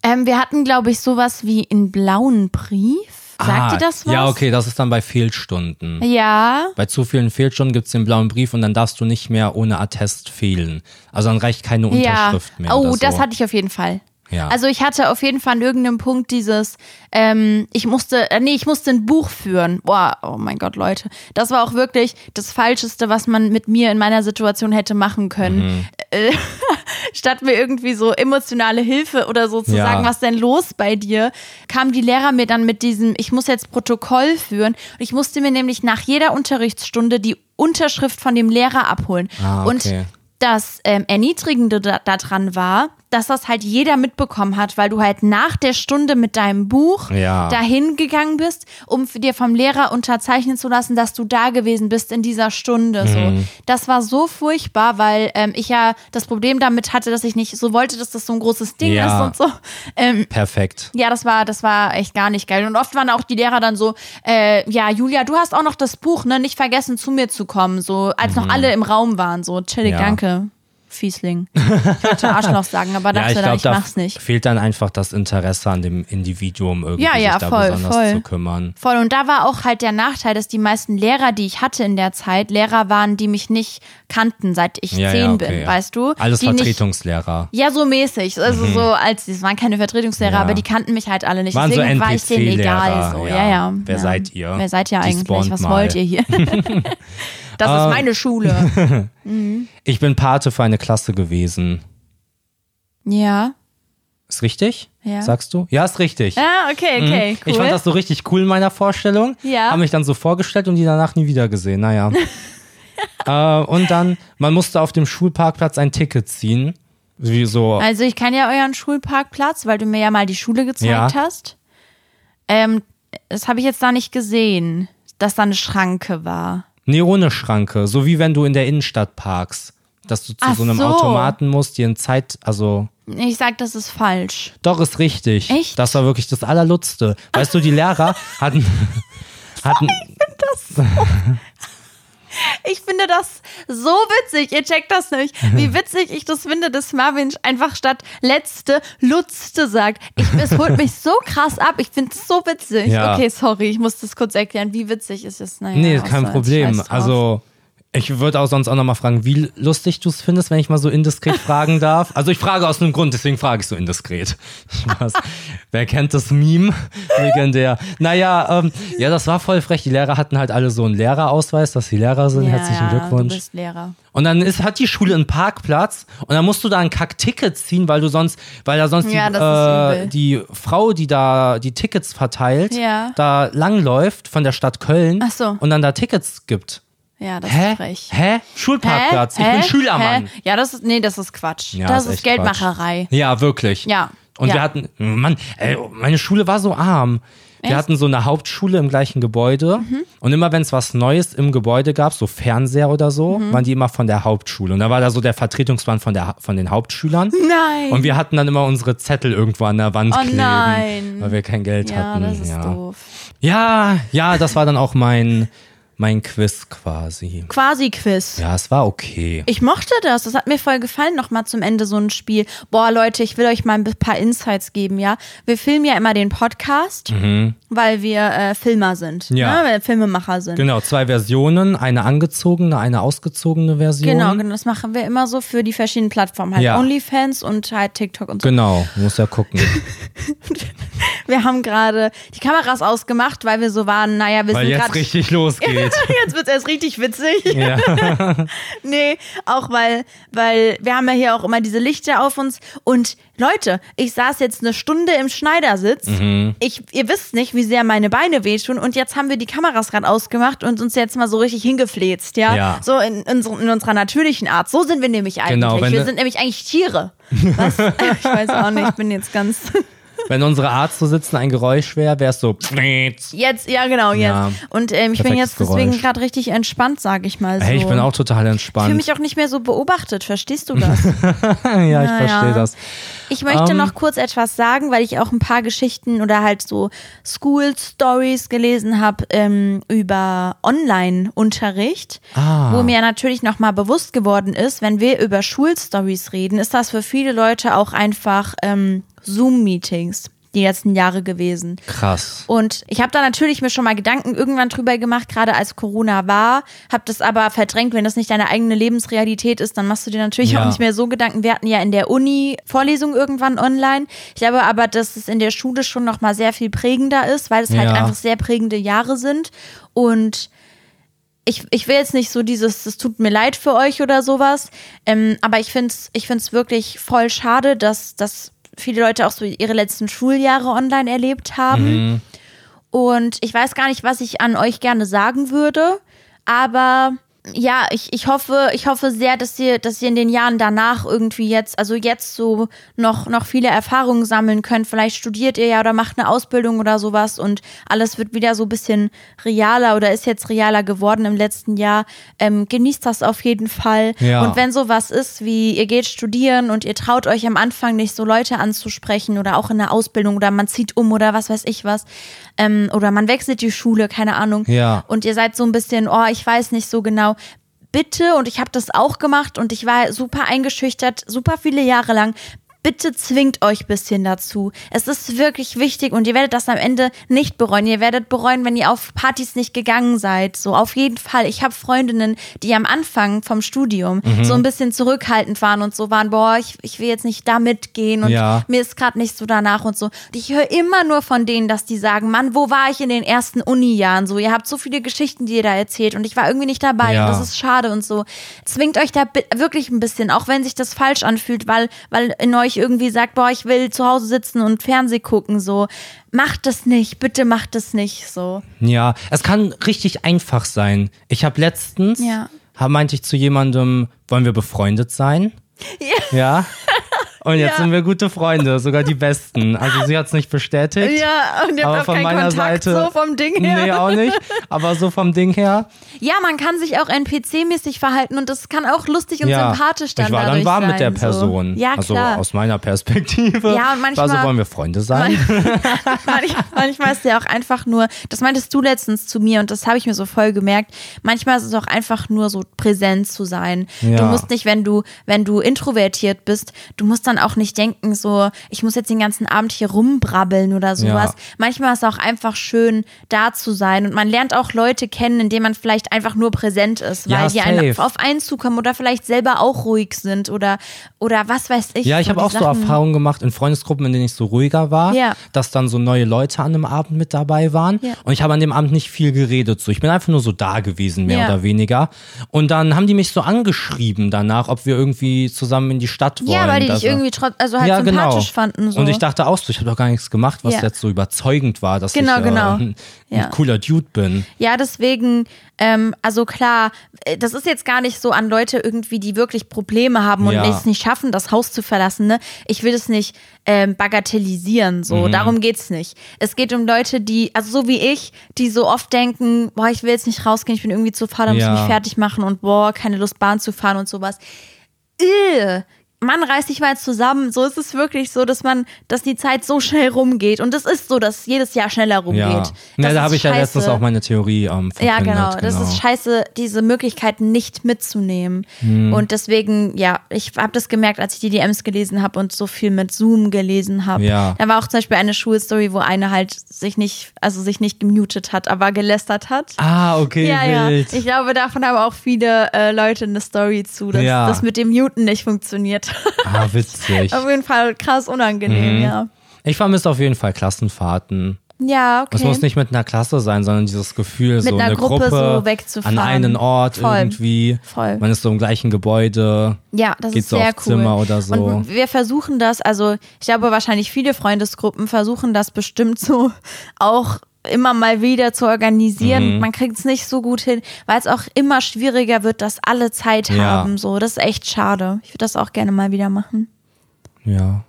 Ähm, wir hatten, glaube ich, sowas wie einen blauen Brief. Sagt Ah, ihr das was? Ja, okay, das ist dann bei Fehlstunden. Ja. Bei zu vielen Fehlstunden gibt es den blauen Brief und dann darfst du nicht mehr ohne Attest fehlen. Also dann reicht keine Ja. Unterschrift mehr. Oh, so. das hatte ich auf jeden Fall. Ja. Also ich hatte auf jeden Fall an irgendeinem Punkt dieses, ähm, ich musste, äh, nee, ich musste ein Buch führen. Boah, oh mein Gott, Leute. Das war auch wirklich das Falscheste, was man mit mir in meiner Situation hätte machen können. Mhm. Äh, *laughs* statt mir irgendwie so emotionale Hilfe oder so zu Ja. sagen, was denn los bei dir, kamen die Lehrer mir dann mit diesem, ich muss jetzt Protokoll führen. Und ich musste mir nämlich nach jeder Unterrichtsstunde die Unterschrift von dem Lehrer abholen. Ah, Und okay. das ähm, Erniedrigende da- daran war, dass das halt jeder mitbekommen hat, weil du halt nach der Stunde mit deinem Buch Ja. dahin gegangen bist, um für dir vom Lehrer unterzeichnen zu lassen, dass du da gewesen bist in dieser Stunde. Mhm. So. Das war so furchtbar, weil ähm, ich ja das Problem damit hatte, dass ich nicht so wollte, dass das so ein großes Ding Ja. ist und so. Ähm, Perfekt. ja, das war, das war echt gar nicht geil. Und oft waren auch die Lehrer dann so, äh, ja, Julia, du hast auch noch das Buch, ne? Nicht vergessen, zu mir zu kommen. So, als noch alle im Raum waren. So, chillig, Mhm. Ja. danke. Fiesling. Ich wollte Arschloch *laughs* sagen, aber dachte ich dann, glaube, ich da mach's nicht. fehlt dann einfach das Interesse an dem Individuum irgendwie, Ja, ja, sich da voll, besonders voll. zu kümmern. Voll. Und da war auch halt der Nachteil, dass die meisten Lehrer, die ich hatte in der Zeit, Lehrer waren, die mich nicht kannten, seit ich Ja, zehn ja, okay, bin, ja. weißt du? Alles die nicht, Vertretungslehrer. Ja, so mäßig. Also so als, es waren keine Vertretungslehrer, Ja. aber die kannten mich halt alle nicht. Waren so Deswegen war ich denen egal. So. ja. Ja, ja. Wer ja. seid ihr? Wer seid ihr eigentlich? Was mal. wollt ihr hier? *laughs* *laughs* das Ähm. ist meine Schule. *laughs* Ich bin Pate für eine Klasse gewesen. Ja. Ist richtig? Ja. Sagst du? Ja, ist richtig. Ah, okay, okay. Cool. Ich fand das so richtig cool in meiner Vorstellung. Ja. Habe mich dann so vorgestellt und die danach nie wieder gesehen. Naja. *laughs* äh, und dann, man musste auf dem Schulparkplatz ein Ticket ziehen. Wie so. also ich kann ja euren Schulparkplatz, weil du mir ja mal die Schule gezeigt Ja. hast. Ähm, das habe ich jetzt da nicht gesehen, dass da eine Schranke war. Nee, ohne Schranke. So wie wenn du in der Innenstadt parkst. Dass du zu Ach so einem so. Automaten musst, dir in Zeit, also. Ich sag, das ist falsch. Doch, ist richtig. Echt? Das war wirklich das Allerlutzte. Weißt du, die Lehrer *laughs* hatten. hatten Ich finde das so witzig. Ihr checkt das nicht. Wie *laughs* witzig ich das finde, dass Marvin einfach statt letzte Lutzte sagt. Ich, es holt mich so krass ab. Ich finde es so witzig. Ja. Okay, sorry, ich muss das kurz erklären. Wie witzig ist es? Naja, nee, kein Problem. Also. Ich würde auch sonst auch nochmal fragen, wie lustig du es findest, wenn ich mal so indiskret *laughs* fragen darf. Also ich frage aus einem Grund, deswegen frage ich so indiskret. *laughs* Spaß. Wer kennt das Meme? Legendär. Naja, ähm, ja, das war voll frech. Die Lehrer hatten halt alle so einen Lehrerausweis, dass sie Lehrer sind. ja, Herzlichen ja, Glückwunsch. Du bist Lehrer. Und dann ist, hat die Schule einen Parkplatz und dann musst du da ein Kack-Ticket ziehen, weil du sonst, weil da sonst Ja, die, äh, die Frau, die da die Tickets verteilt, Ja. da langläuft von der Stadt Köln so. und dann da Tickets gibt. Ja, das Hä? ist frech. Hä? Schulparkplatz. Hä? Ich bin? Schülermann. Hä? Ja, das ist, nee, das ist Quatsch. Ja, das ist ist, Geldmacherei. Ja, wirklich. Ja. Und ja. wir hatten, Mann, ey, meine Schule war so arm. Wir Echt? hatten so eine Hauptschule im gleichen Gebäude. Und immer wenn es was Neues im Gebäude gab, so Fernseher oder so, Mhm. waren die immer von der Hauptschule. Und da war da so der Vertretungsmann von, der, von den Hauptschülern. Nein. Und wir hatten dann immer unsere Zettel irgendwo an der Wand Oh kleben, nein. weil wir kein Geld ja, hatten. das ist ja. doof. Ja, ja, das war dann auch mein, mein Quiz quasi. Quasi Quiz. Ja, es war okay. Ich mochte das. Das hat mir voll gefallen, nochmal zum Ende so ein Spiel. Boah, Leute, ich will euch mal ein paar Insights geben, ja. Wir filmen ja immer den Podcast, weil wir äh, Filmer sind. Ja. Ne? Weil wir Filmemacher sind. Genau, zwei Versionen, eine angezogene, eine ausgezogene Version. Genau, genau, das machen wir immer so für die verschiedenen Plattformen. Halt Ja. OnlyFans und halt TikTok und so. Genau, muss ja gucken. *laughs* Wir haben gerade die Kameras ausgemacht, weil wir so waren, naja, wir Weil sind jetzt gerade. richtig losgeht. *laughs* Jetzt wird es *laughs* erst richtig witzig. ja. *laughs* Nee, auch weil, weil wir haben ja hier auch immer diese Lichter auf uns. Und Leute, ich saß jetzt eine Stunde im Schneidersitz. Mhm. Ich, ihr wisst nicht, wie sehr meine Beine wehtun. Und jetzt haben wir die Kameras gerade ausgemacht und uns jetzt mal so richtig hingefläzt, ja? Ja. So in, in, in unserer natürlichen Art. So sind wir nämlich eigentlich. Genau, wir sind nämlich eigentlich Tiere. Was? *laughs* ich weiß auch nicht, ich bin jetzt ganz. Wenn unsere Art zu sitzen ein Geräusch wäre, wäre es so. Jetzt, ja, genau, jetzt. Ja. Und ähm, ich bin jetzt deswegen gerade richtig entspannt, sage ich mal so. Hey, ich bin auch total Ich fühle entspannt. mich auch nicht mehr so beobachtet, verstehst du das? *laughs* ja, ich Naja. verstehe das. Ich möchte Ähm. noch kurz etwas sagen, weil ich auch ein paar Geschichten oder halt so School-Stories gelesen habe ähm, über Online-Unterricht, Ah. wo mir natürlich nochmal bewusst geworden ist, wenn wir über Schulstories reden, ist das für viele Leute auch einfach ähm, Zoom-Meetings die letzten Jahre gewesen. Krass. Und ich habe da natürlich mir schon mal Gedanken irgendwann drüber gemacht, gerade als Corona war, habe das aber verdrängt, wenn das nicht deine eigene Lebensrealität ist, dann machst du dir natürlich Ja. auch nicht mehr so Gedanken. Wir hatten ja in der Uni Vorlesungen irgendwann online. Ich glaube aber, dass es in der Schule schon noch mal sehr viel prägender ist, weil es halt Ja. einfach sehr prägende Jahre sind und ich, ich will jetzt nicht so dieses, es tut mir leid für euch oder sowas, ähm, aber ich finde es ich find's wirklich voll schade, dass, dass viele Leute auch so ihre letzten Schuljahre online erlebt haben. Und ich weiß gar nicht, was ich an euch gerne sagen würde, aber ja, ich, ich hoffe, ich hoffe sehr, dass ihr, dass ihr in den Jahren danach irgendwie jetzt, also jetzt so noch, noch viele Erfahrungen sammeln könnt. Vielleicht studiert ihr ja oder macht eine Ausbildung oder sowas und alles wird wieder so ein bisschen realer oder ist jetzt realer geworden im letzten Jahr. Ähm, genießt das auf jeden Fall. Ja. Und wenn sowas ist, wie ihr geht studieren und ihr traut euch am Anfang nicht so Leute anzusprechen oder auch in der Ausbildung oder man zieht um oder was weiß ich was, ähm, oder man wechselt die Schule, keine Ahnung. Ja. Und ihr seid so ein bisschen, oh, ich weiß nicht so genau. Bitte, und ich habe das auch gemacht und ich war super eingeschüchtert, super viele Jahre lang. Bitte zwingt euch ein bisschen dazu. Es ist wirklich wichtig und ihr werdet das am Ende nicht bereuen. Ihr werdet bereuen, wenn ihr auf Partys nicht gegangen seid. So auf jeden Fall. Ich habe Freundinnen, die am Anfang vom Studium Mhm. so ein bisschen zurückhaltend waren und so waren, boah, ich, ich will jetzt nicht da mitgehen und Ja. mir ist gerade nicht so danach und so. Und ich höre immer nur von denen, dass die sagen, Mann, wo war ich in den ersten Uni-Jahren? So, ihr habt so viele Geschichten, die ihr da erzählt und ich war irgendwie nicht dabei Ja. und das ist schade und so. Zwingt euch da wirklich ein bisschen, auch wenn sich das falsch anfühlt, weil, weil in euch irgendwie sagt, boah, ich will zu Hause sitzen und Fernseh gucken, so. Macht das nicht, bitte macht das nicht, so. Ja, es kann richtig einfach sein. Ich habe letztens, Ja. hab, meinte ich zu jemandem, wollen wir befreundet sein? Ja. *laughs* Und jetzt Ja. sind wir gute Freunde, sogar die besten. Also sie hat es nicht bestätigt. Ja, und ihr aber habt auch von keinen meiner Kontakt Seite. so vom Ding her. Nee, auch nicht. Aber so vom Ding her. Ja, man kann sich auch NPC-mäßig verhalten und das kann auch lustig und ja. sympathisch dann ich war dann warm sein, mit der so. Person. Ja, also klar. aus meiner Perspektive. Ja, und manchmal- War so, wollen wir Freunde sein? *laughs* manchmal, manchmal ist ja auch einfach nur, das meintest du letztens zu mir und das habe ich mir so voll gemerkt. Manchmal ist es auch einfach nur so präsent zu sein. Ja. Du musst nicht, wenn du, wenn du introvertiert bist, du musst dann auch nicht denken, so, ich muss jetzt den ganzen Abend hier rumbrabbeln oder sowas. Ja. Manchmal ist es auch einfach schön, da zu sein und man lernt auch Leute kennen, indem man vielleicht einfach nur präsent ist, weil Ja, die einen auf einen zukommen oder vielleicht selber auch ruhig sind oder, oder was weiß ich. Ja, ich habe auch so Sachen- Erfahrungen gemacht in Freundesgruppen, in denen ich so ruhiger war, Ja. dass dann so neue Leute an einem Abend mit dabei waren. Und ich habe an dem Abend nicht viel geredet. So. Ich bin einfach nur so da gewesen, mehr oder weniger. Und dann haben die mich so angeschrieben danach, ob wir irgendwie zusammen in die Stadt wollen. Ja, weil die dich Also- irgendwie trotz, also halt ja, genau. sympathisch fanden. So. Und ich dachte auch so, ich habe doch gar nichts gemacht, was Ja. jetzt so überzeugend war, dass Genau, ich äh, genau. ein, Ja. ein cooler Dude bin. Ja, deswegen, ähm, also klar, äh, das ist jetzt gar nicht so an Leute irgendwie, die wirklich Probleme haben und es nicht schaffen, das Haus zu verlassen. Ne? Ich will es nicht ähm, bagatellisieren, so. Mhm. Darum geht's nicht. Es geht um Leute, die, also so wie ich, die so oft denken, boah, ich will jetzt nicht rausgehen, ich bin irgendwie zu faul, da muss ich mich fertig machen und boah, keine Lust Bahn zu fahren und sowas. Äh, Mann, reiß dich mal zusammen. So ist es wirklich so, dass man, dass die Zeit so schnell rumgeht. Und es ist so, dass jedes Jahr schneller rumgeht. Ja, Das ja da habe ich ja letztens auch meine Theorie ähm. Ja, genau. Das ist scheiße, diese Möglichkeit nicht mitzunehmen. Hm. Und deswegen, ja, ich habe das gemerkt, als ich die DMs gelesen habe und so viel mit Zoom gelesen habe. Ja. Da war auch zum Beispiel eine Schulstory, wo eine halt sich nicht, also sich nicht gemutet hat, aber gelästert hat. Ah, okay, ja, wild. ja. Ich glaube, davon haben auch viele äh, Leute eine Story zu, dass Ja. das mit dem Muten nicht funktioniert. Ah, witzig. auf jeden Fall krass unangenehm, Mhm. ja. Ich vermisse auf jeden Fall Klassenfahrten. Ja, okay. Es muss nicht mit einer Klasse sein, sondern dieses Gefühl, so einer eine Gruppe Gruppe so wegzufahren. an einen Ort Voll. irgendwie. Voll. Man ist so im gleichen Gebäude. Ja, das Geht ist so sehr cool. Zimmer oder so. Und wir versuchen das, also ich glaube wahrscheinlich viele Freundesgruppen versuchen das bestimmt so *laughs* auch immer mal wieder zu organisieren. Mhm. Man kriegt es nicht so gut hin, weil es auch immer schwieriger wird, dass alle Zeit Ja. haben. So, das ist echt schade. Ich würde das auch gerne mal wieder machen. Ja.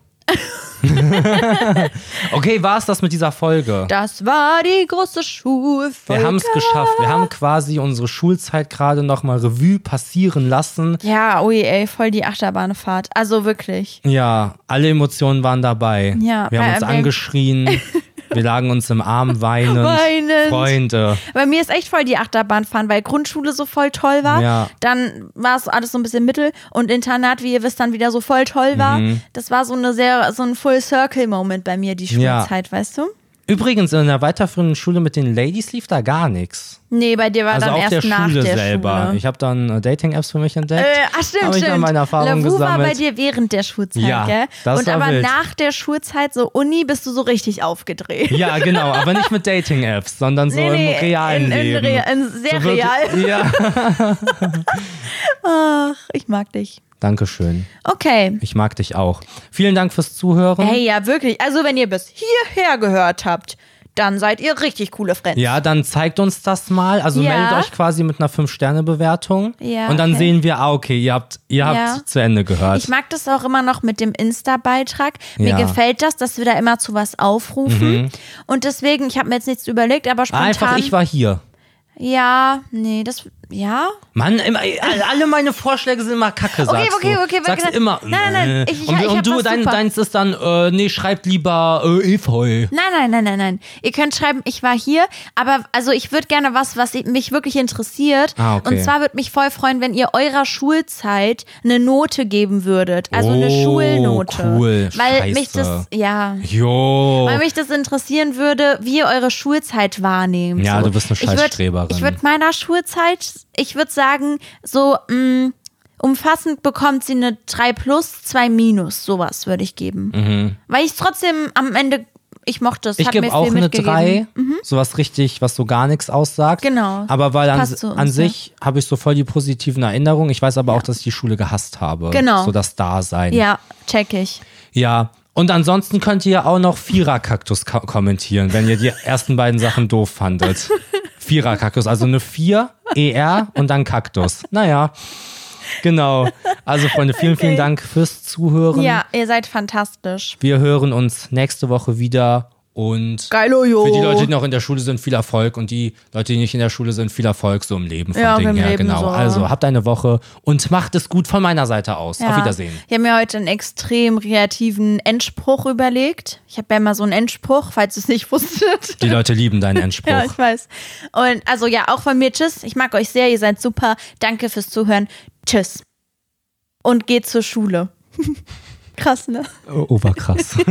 *laughs* okay, war es das mit dieser Folge? Das war die große Schulfolge. Wir haben es geschafft. Wir haben quasi unsere Schulzeit gerade nochmal Revue passieren lassen. Ja, ui, ey, voll die Achterbahnfahrt. Also wirklich. Ja, alle Emotionen waren dabei. Ja, wir haben bei- uns angeschrien. *laughs* wir lagen uns im Arm weinend. Weinend. Freunde. Bei mir ist echt voll die Achterbahn weil Grundschule so voll toll war. Ja. Dann war es alles so ein bisschen mittel und Internat, wie ihr wisst, dann wieder so voll toll war. Mhm. Das war so eine sehr, so ein Full-Circle-Moment bei mir, die Ja. Schulzeit, weißt du? Übrigens, in der weiterführenden Schule mit den Ladies lief da gar nichts. Nee, bei dir war Also dann auf erst der nach Schule der selber. Schule. Ich habe dann äh, Dating-Apps für mich entdeckt. Äh, ach stimmt, Hab ich stimmt. dann meine Erfahrungen Lavu war bei dir während der Schulzeit, Ja, gell? das Und war aber wild. nach der Schulzeit, so Uni, bist du so richtig aufgedreht. Ja, genau, aber nicht mit Dating-Apps, sondern so Nee, nee, im realen in, in, Leben. rea- in sehr So real. Ja. *laughs* Ach, ich mag dich. Dankeschön. Okay. Ich mag dich auch. Vielen Dank fürs Zuhören. Hey, ja, wirklich. Also, wenn ihr bis hierher gehört habt, dann seid ihr richtig coole Friends. Ja, dann zeigt uns das mal. Also Ja. meldet euch quasi mit einer 5-Sterne-Bewertung. Ja, und dann okay. sehen wir, ah, okay, ihr habt, ihr habt Ja. zu Ende gehört. Ich mag das auch immer noch mit dem Insta-Beitrag. Mir Ja. Mhm. gefällt das, dass wir da immer zu was aufrufen. Und deswegen, ich habe mir jetzt nichts überlegt, aber spontan. Einfach, ich war hier. ja, nee, das. Ja? Mann, immer, alle meine Vorschläge sind immer kacke, sagst okay, du. okay, Sagst okay. immer. Nein, nein, nein, äh. ich- ich- und ich und du, dein, deins ist dann, äh, nee, schreibt lieber äh, Efeu. Nein, nein, nein, nein, nein. Ihr könnt schreiben, ich war hier, aber also ich würde gerne was, was mich wirklich interessiert. Ah, okay. Und zwar würde mich voll freuen, wenn ihr eurer Schulzeit eine Note geben würdet. Also eine Oh, Schulnote. cool. Weil mich das, Scheiße. ja. Jo. Weil mich das interessieren würde, wie ihr eure Schulzeit wahrnehmt. Ja, so. du bist eine Ich würd- Scheißstreberin. Ich würde meiner Schulzeit, ich würde sagen, so mh, umfassend bekommt sie eine 3 plus, 2 minus, sowas würde ich geben. Weil ich trotzdem am Ende, ich mochte es, Mhm. Ich gebe auch eine mitgegeben. 3, sowas richtig, was so gar nichts aussagt. Genau. Aber weil an, uns, an ja. sich habe ich so voll die positiven Erinnerungen. Ich weiß aber auch, dass ich die Schule gehasst habe. Genau. So das Dasein. Ja, check ich. Ja. Und ansonsten könnt ihr auch noch Vierer-Kaktus ko kommentieren, wenn ihr die ersten beiden Sachen doof fandet. *laughs* Vierer-Kaktus, also eine 4, ER und dann Kaktus. Naja. Genau. Also, Freunde, vielen, vielen Dank fürs Zuhören. Ja, ihr seid fantastisch. Wir hören uns nächste Woche wieder und Geilo, für die Leute, die noch in der Schule sind, viel Erfolg und die Leute, die nicht in der Schule sind, viel Erfolg so im Leben vom Ja, Ding im her. Leben genau. so. Also habt eine Woche und macht es gut von meiner Seite aus. Auf Wiedersehen. Ich habe mir heute einen extrem kreativen Endspruch überlegt. Ich habe ja immer so einen Endspruch, falls ihr es nicht wusstet. Die Leute lieben deinen *laughs* Endspruch. Ja, ich weiß. Und also ja, auch von mir tschüss. Ich mag euch sehr, ihr seid super. Danke fürs Zuhören. Tschüss. Und geht zur Schule. *laughs* Krass, ne? Oh, Oberkrass. *laughs*